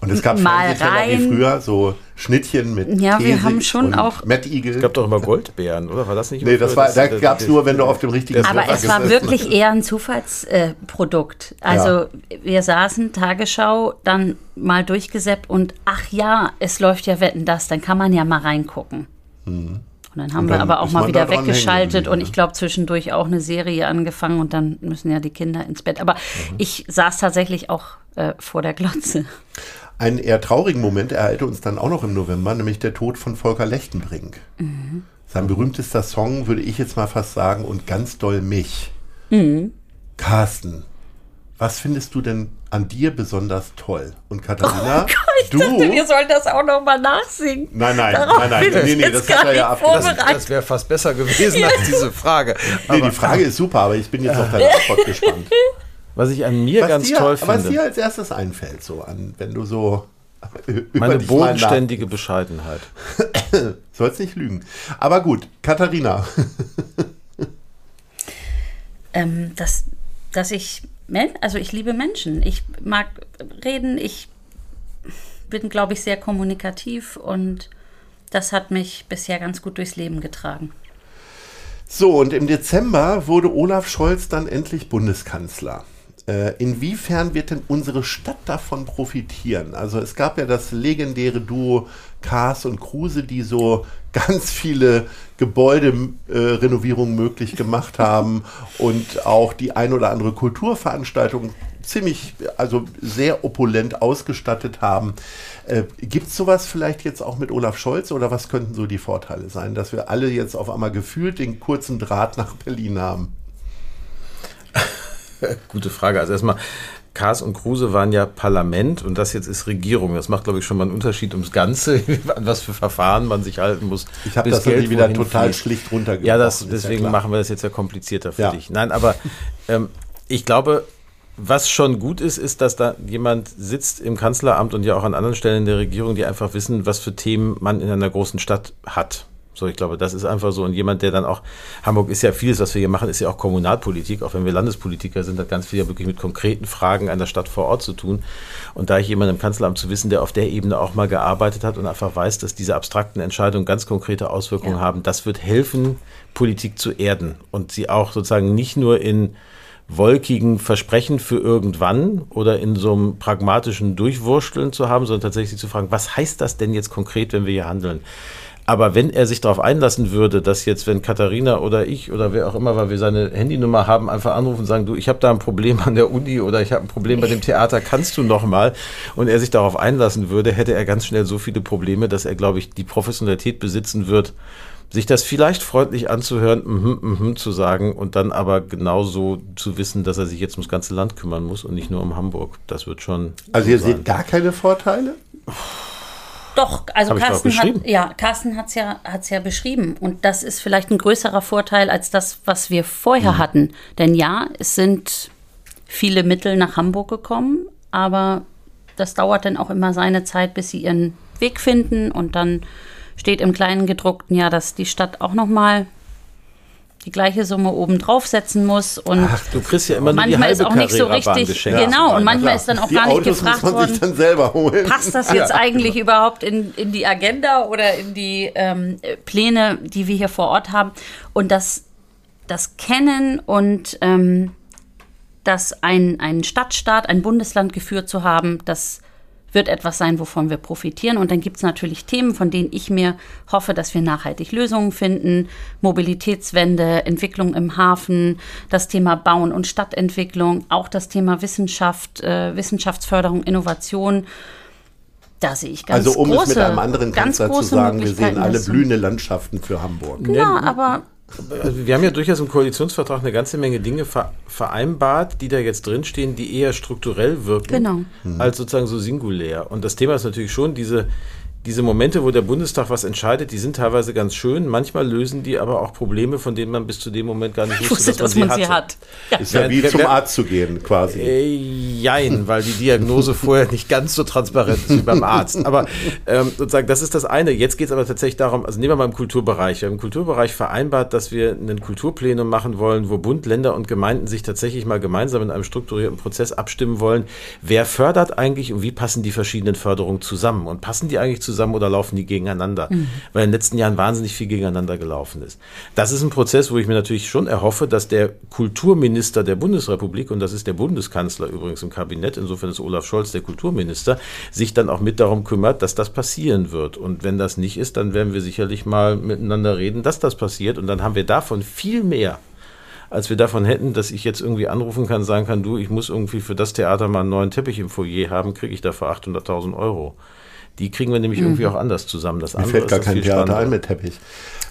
und es gab mal rein. wie früher so Schnittchen mit Ja, wir haben schon auch Matt Eagle. Es gab doch immer Goldbeeren, oder? War das nicht? Nee, das war, da gab es nur, wenn du auf dem richtigen Aber es war wirklich eher ein Zufallsprodukt. Äh, also ja. wir saßen Tagesschau, dann mal durchgesäppt und ach ja, es läuft ja Wetten das, dann kann man ja mal reingucken. Mhm. Und dann haben dann wir aber auch mal wieder weggeschaltet und ich glaube zwischendurch auch eine Serie angefangen und dann müssen ja die Kinder ins Bett. Aber mhm. ich saß tatsächlich auch äh, vor der Glotze. Einen eher traurigen Moment ereilte uns dann auch noch im November, nämlich der Tod von Volker Lechtenbrink. Mhm. Sein berühmtester Song, würde ich jetzt mal fast sagen, und ganz doll mich. Mhm. Carsten, was findest du denn an dir besonders toll? Und Katharina, oh Gott, ich du. Dachte, wir sollen das auch noch mal nachsingen. Nein, nein, Darauf nein, nein, nee, nee, das ja. Das, das wäre fast besser gewesen als diese Frage. nee, die Frage ist super, aber ich bin jetzt auf deine Antwort gespannt. Was ich an mir was ganz dir, toll finde. Was dir als erstes einfällt, so an, wenn du so. Meine bodenständige Bescheidenheit. Sollst nicht lügen. Aber gut, Katharina. ähm, dass, dass ich also ich liebe Menschen. Ich mag reden, ich bin, glaube ich, sehr kommunikativ und das hat mich bisher ganz gut durchs Leben getragen. So, und im Dezember wurde Olaf Scholz dann endlich Bundeskanzler. Äh, inwiefern wird denn unsere Stadt davon profitieren? Also es gab ja das legendäre Duo Kars und Kruse, die so ganz viele Gebäuderenovierungen äh, möglich gemacht haben und auch die ein oder andere Kulturveranstaltung ziemlich, also sehr opulent ausgestattet haben. Äh, Gibt es sowas vielleicht jetzt auch mit Olaf Scholz oder was könnten so die Vorteile sein, dass wir alle jetzt auf einmal gefühlt den kurzen Draht nach Berlin haben? Gute Frage. Also erstmal, Kars und Kruse waren ja Parlament und das jetzt ist Regierung. Das macht, glaube ich, schon mal einen Unterschied ums Ganze, an was für Verfahren man sich halten muss. Ich habe das Geld wieder total fließt. schlicht runtergebracht. Ja, das, deswegen ja machen wir das jetzt ja komplizierter für ja. dich. Nein, aber ähm, ich glaube, was schon gut ist, ist, dass da jemand sitzt im Kanzleramt und ja auch an anderen Stellen in der Regierung, die einfach wissen, was für Themen man in einer großen Stadt hat. So, ich glaube, das ist einfach so. Und jemand, der dann auch, Hamburg ist ja vieles, was wir hier machen, ist ja auch Kommunalpolitik, auch wenn wir Landespolitiker sind, hat ganz viel ja wirklich mit konkreten Fragen einer Stadt vor Ort zu tun. Und da ich jemanden im Kanzleramt zu wissen, der auf der Ebene auch mal gearbeitet hat und einfach weiß, dass diese abstrakten Entscheidungen ganz konkrete Auswirkungen ja. haben, das wird helfen, Politik zu erden und sie auch sozusagen nicht nur in wolkigen Versprechen für irgendwann oder in so einem pragmatischen Durchwursteln zu haben, sondern tatsächlich zu fragen, was heißt das denn jetzt konkret, wenn wir hier handeln? Aber wenn er sich darauf einlassen würde, dass jetzt, wenn Katharina oder ich oder wer auch immer, weil wir seine Handynummer haben, einfach anrufen und sagen, du, ich habe da ein Problem an der Uni oder ich habe ein Problem bei dem Theater, kannst du noch mal? Und er sich darauf einlassen würde, hätte er ganz schnell so viele Probleme, dass er, glaube ich, die Professionalität besitzen wird, sich das vielleicht freundlich anzuhören, mhm, mhm, zu sagen und dann aber genauso zu wissen, dass er sich jetzt ums ganze Land kümmern muss und nicht nur um Hamburg. Das wird schon. Also ihr seht gar keine Vorteile? Doch, also Carsten hat ja, Carsten hat's ja hat's ja beschrieben und das ist vielleicht ein größerer Vorteil als das, was wir vorher mhm. hatten. Denn ja, es sind viele Mittel nach Hamburg gekommen, aber das dauert dann auch immer seine Zeit, bis sie ihren Weg finden und dann steht im kleinen gedruckten ja, dass die Stadt auch noch mal die gleiche Summe oben draufsetzen muss und Ach, du kriegst ja immer manchmal ist auch nicht so richtig genau und manchmal ist dann auch die gar nicht Autos gefragt muss man sich dann selber holen. passt das jetzt ja. eigentlich überhaupt in, in die Agenda oder in die ähm, Pläne, die wir hier vor Ort haben und das das Kennen und ähm, dass ein, ein Stadtstaat, ein Bundesland geführt zu haben, das wird etwas sein, wovon wir profitieren. Und dann gibt es natürlich Themen, von denen ich mir hoffe, dass wir nachhaltig Lösungen finden. Mobilitätswende, Entwicklung im Hafen, das Thema Bauen und Stadtentwicklung, auch das Thema Wissenschaft, äh, Wissenschaftsförderung, Innovation. Da sehe ich ganz Also um große, es mit einem anderen Kanzler zu sagen, wir sehen alle blühende Landschaften für Hamburg. Ja, aber wir haben ja durchaus im Koalitionsvertrag eine ganze Menge Dinge vereinbart, die da jetzt drinstehen, die eher strukturell wirken, genau. als sozusagen so singulär. Und das Thema ist natürlich schon diese, diese Momente, wo der Bundestag was entscheidet, die sind teilweise ganz schön. Manchmal lösen die aber auch Probleme, von denen man bis zu dem Moment gar nicht wusste, wusste dass, man, dass sie, man sie hat. Ja. Ist ja wie zum Arzt zu gehen, quasi. Äh, jein, weil die Diagnose vorher nicht ganz so transparent ist wie beim Arzt. Aber ähm, sozusagen, das ist das eine. Jetzt geht es aber tatsächlich darum, also nehmen wir mal im Kulturbereich. Wir haben im Kulturbereich vereinbart, dass wir einen Kulturplenum machen wollen, wo Bund, Länder und Gemeinden sich tatsächlich mal gemeinsam in einem strukturierten Prozess abstimmen wollen. Wer fördert eigentlich und wie passen die verschiedenen Förderungen zusammen? Und passen die eigentlich zusammen? Zusammen oder laufen die gegeneinander? Mhm. Weil in den letzten Jahren wahnsinnig viel gegeneinander gelaufen ist. Das ist ein Prozess, wo ich mir natürlich schon erhoffe, dass der Kulturminister der Bundesrepublik, und das ist der Bundeskanzler übrigens im Kabinett, insofern ist Olaf Scholz der Kulturminister, sich dann auch mit darum kümmert, dass das passieren wird. Und wenn das nicht ist, dann werden wir sicherlich mal miteinander reden, dass das passiert. Und dann haben wir davon viel mehr als wir davon hätten, dass ich jetzt irgendwie anrufen kann, sagen kann, du, ich muss irgendwie für das Theater mal einen neuen Teppich im Foyer haben, kriege ich dafür 800.000 Euro. Die kriegen wir nämlich mhm. irgendwie auch anders zusammen. Das Mir fällt gar kein Theater ein mit Teppich.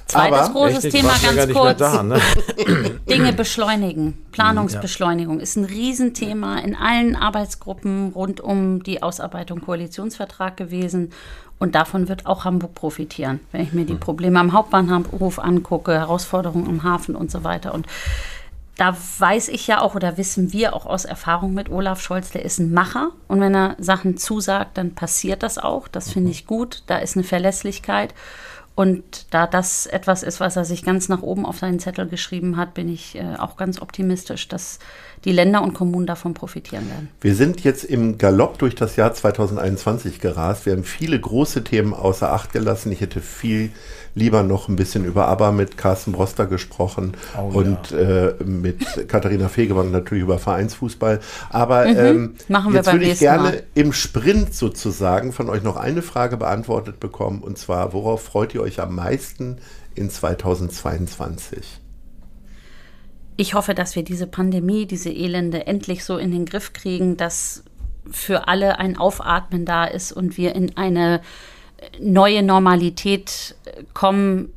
Zweites Aber, großes Thema, ganz kurz. Da, ne? Dinge beschleunigen. Planungsbeschleunigung ist ein Riesenthema in allen Arbeitsgruppen rund um die Ausarbeitung Koalitionsvertrag gewesen. Und davon wird auch Hamburg profitieren, wenn ich mir die hm. Probleme am Hauptbahnhof angucke, Herausforderungen im Hafen und so weiter. Und da weiß ich ja auch oder wissen wir auch aus Erfahrung mit Olaf Scholz, der ist ein Macher und wenn er Sachen zusagt, dann passiert das auch. Das finde ich gut. Da ist eine Verlässlichkeit. Und da das etwas ist, was er sich ganz nach oben auf seinen Zettel geschrieben hat, bin ich äh, auch ganz optimistisch, dass die Länder und Kommunen davon profitieren werden. Wir sind jetzt im Galopp durch das Jahr 2021 gerast. Wir haben viele große Themen außer Acht gelassen. Ich hätte viel lieber noch ein bisschen über ABBA mit Carsten Broster gesprochen oh, und ja. äh, mit Katharina Fegebank natürlich über Vereinsfußball. Aber mhm. ähm, Machen jetzt würde ich gerne Mal. im Sprint sozusagen von euch noch eine Frage beantwortet bekommen und zwar, worauf freut ihr euch am meisten in 2022? Ich hoffe, dass wir diese Pandemie, diese Elende endlich so in den Griff kriegen, dass für alle ein Aufatmen da ist und wir in eine neue Normalität äh, kommen,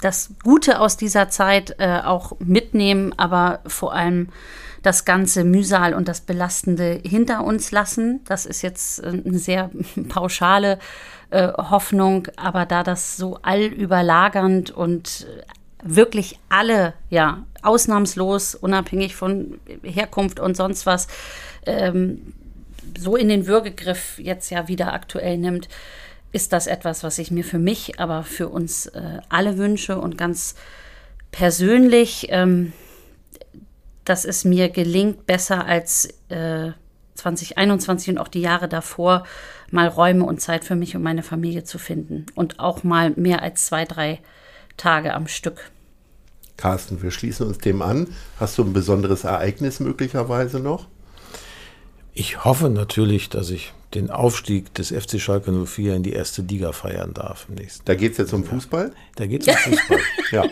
das Gute aus dieser Zeit äh, auch mitnehmen, aber vor allem das ganze Mühsal und das Belastende hinter uns lassen. Das ist jetzt äh, eine sehr pauschale äh, Hoffnung, aber da das so allüberlagernd und wirklich alle, ja, ausnahmslos, unabhängig von Herkunft und sonst was, ähm, so in den Würgegriff jetzt ja wieder aktuell nimmt, ist das etwas, was ich mir für mich, aber für uns äh, alle wünsche und ganz persönlich, ähm, dass es mir gelingt, besser als äh, 2021 und auch die Jahre davor, mal Räume und Zeit für mich und meine Familie zu finden und auch mal mehr als zwei, drei Tage am Stück. Carsten, wir schließen uns dem an. Hast du ein besonderes Ereignis möglicherweise noch? Ich hoffe natürlich, dass ich den Aufstieg des FC Schalke 04 in die erste Liga feiern darf. Im nächsten da geht es jetzt um Fußball? Da geht es um Fußball. ja.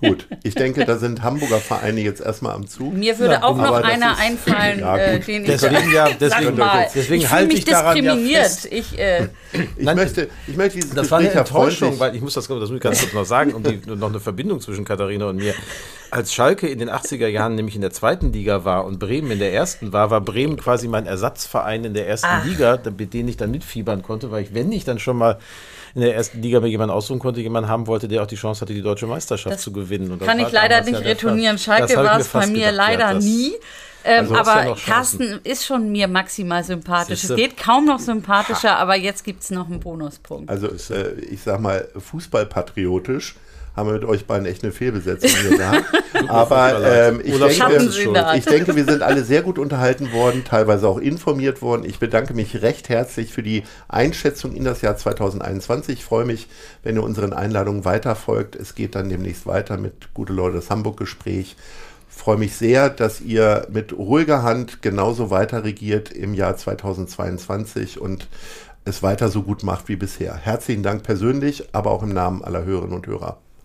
Gut, ich denke, da sind Hamburger Vereine jetzt erstmal am Zug. Mir würde ja, auch noch einer einfallen, ja, äh, den deswegen, ich ja, deswegen, mal, deswegen ich halte mich ich daran diskriminiert. Ja ich, äh, ich, möchte, ich möchte dieses Das war eine Enttäuschung, weil ich muss das, das muss ich ganz kurz noch sagen, um die, noch eine Verbindung zwischen Katharina und mir Als Schalke in den 80er Jahren nämlich in der zweiten Liga war und Bremen in der ersten war, war Bremen quasi mein Ersatzverein in der ersten Ach. Liga, mit dem ich dann mitfiebern konnte, weil ich, wenn ich dann schon mal in der ersten Liga mir jemanden aussuchen konnte, jemanden haben wollte, der auch die Chance hatte, die deutsche Meisterschaft das zu gewinnen. kann ich leider nicht ja retournieren. Schalke war es bei mir gedacht, leider ja, nie. Ähm, also aber ja Carsten ist schon mir maximal sympathisch. Es geht kaum noch sympathischer, aber jetzt gibt es noch einen Bonuspunkt. Also äh, ich sag mal, fußballpatriotisch haben wir mit euch beiden echt eine Fehlbesetzung gesagt. Aber ähm, ich, denke, ich denke, wir sind alle sehr gut unterhalten worden, teilweise auch informiert worden. Ich bedanke mich recht herzlich für die Einschätzung in das Jahr 2021. Ich freue mich, wenn ihr unseren Einladungen weiterfolgt. Es geht dann demnächst weiter mit Gute Leute das Hamburg-Gespräch freue mich sehr, dass ihr mit ruhiger Hand genauso weiter regiert im Jahr 2022 und es weiter so gut macht wie bisher. Herzlichen Dank persönlich, aber auch im Namen aller Hörerinnen und Hörer.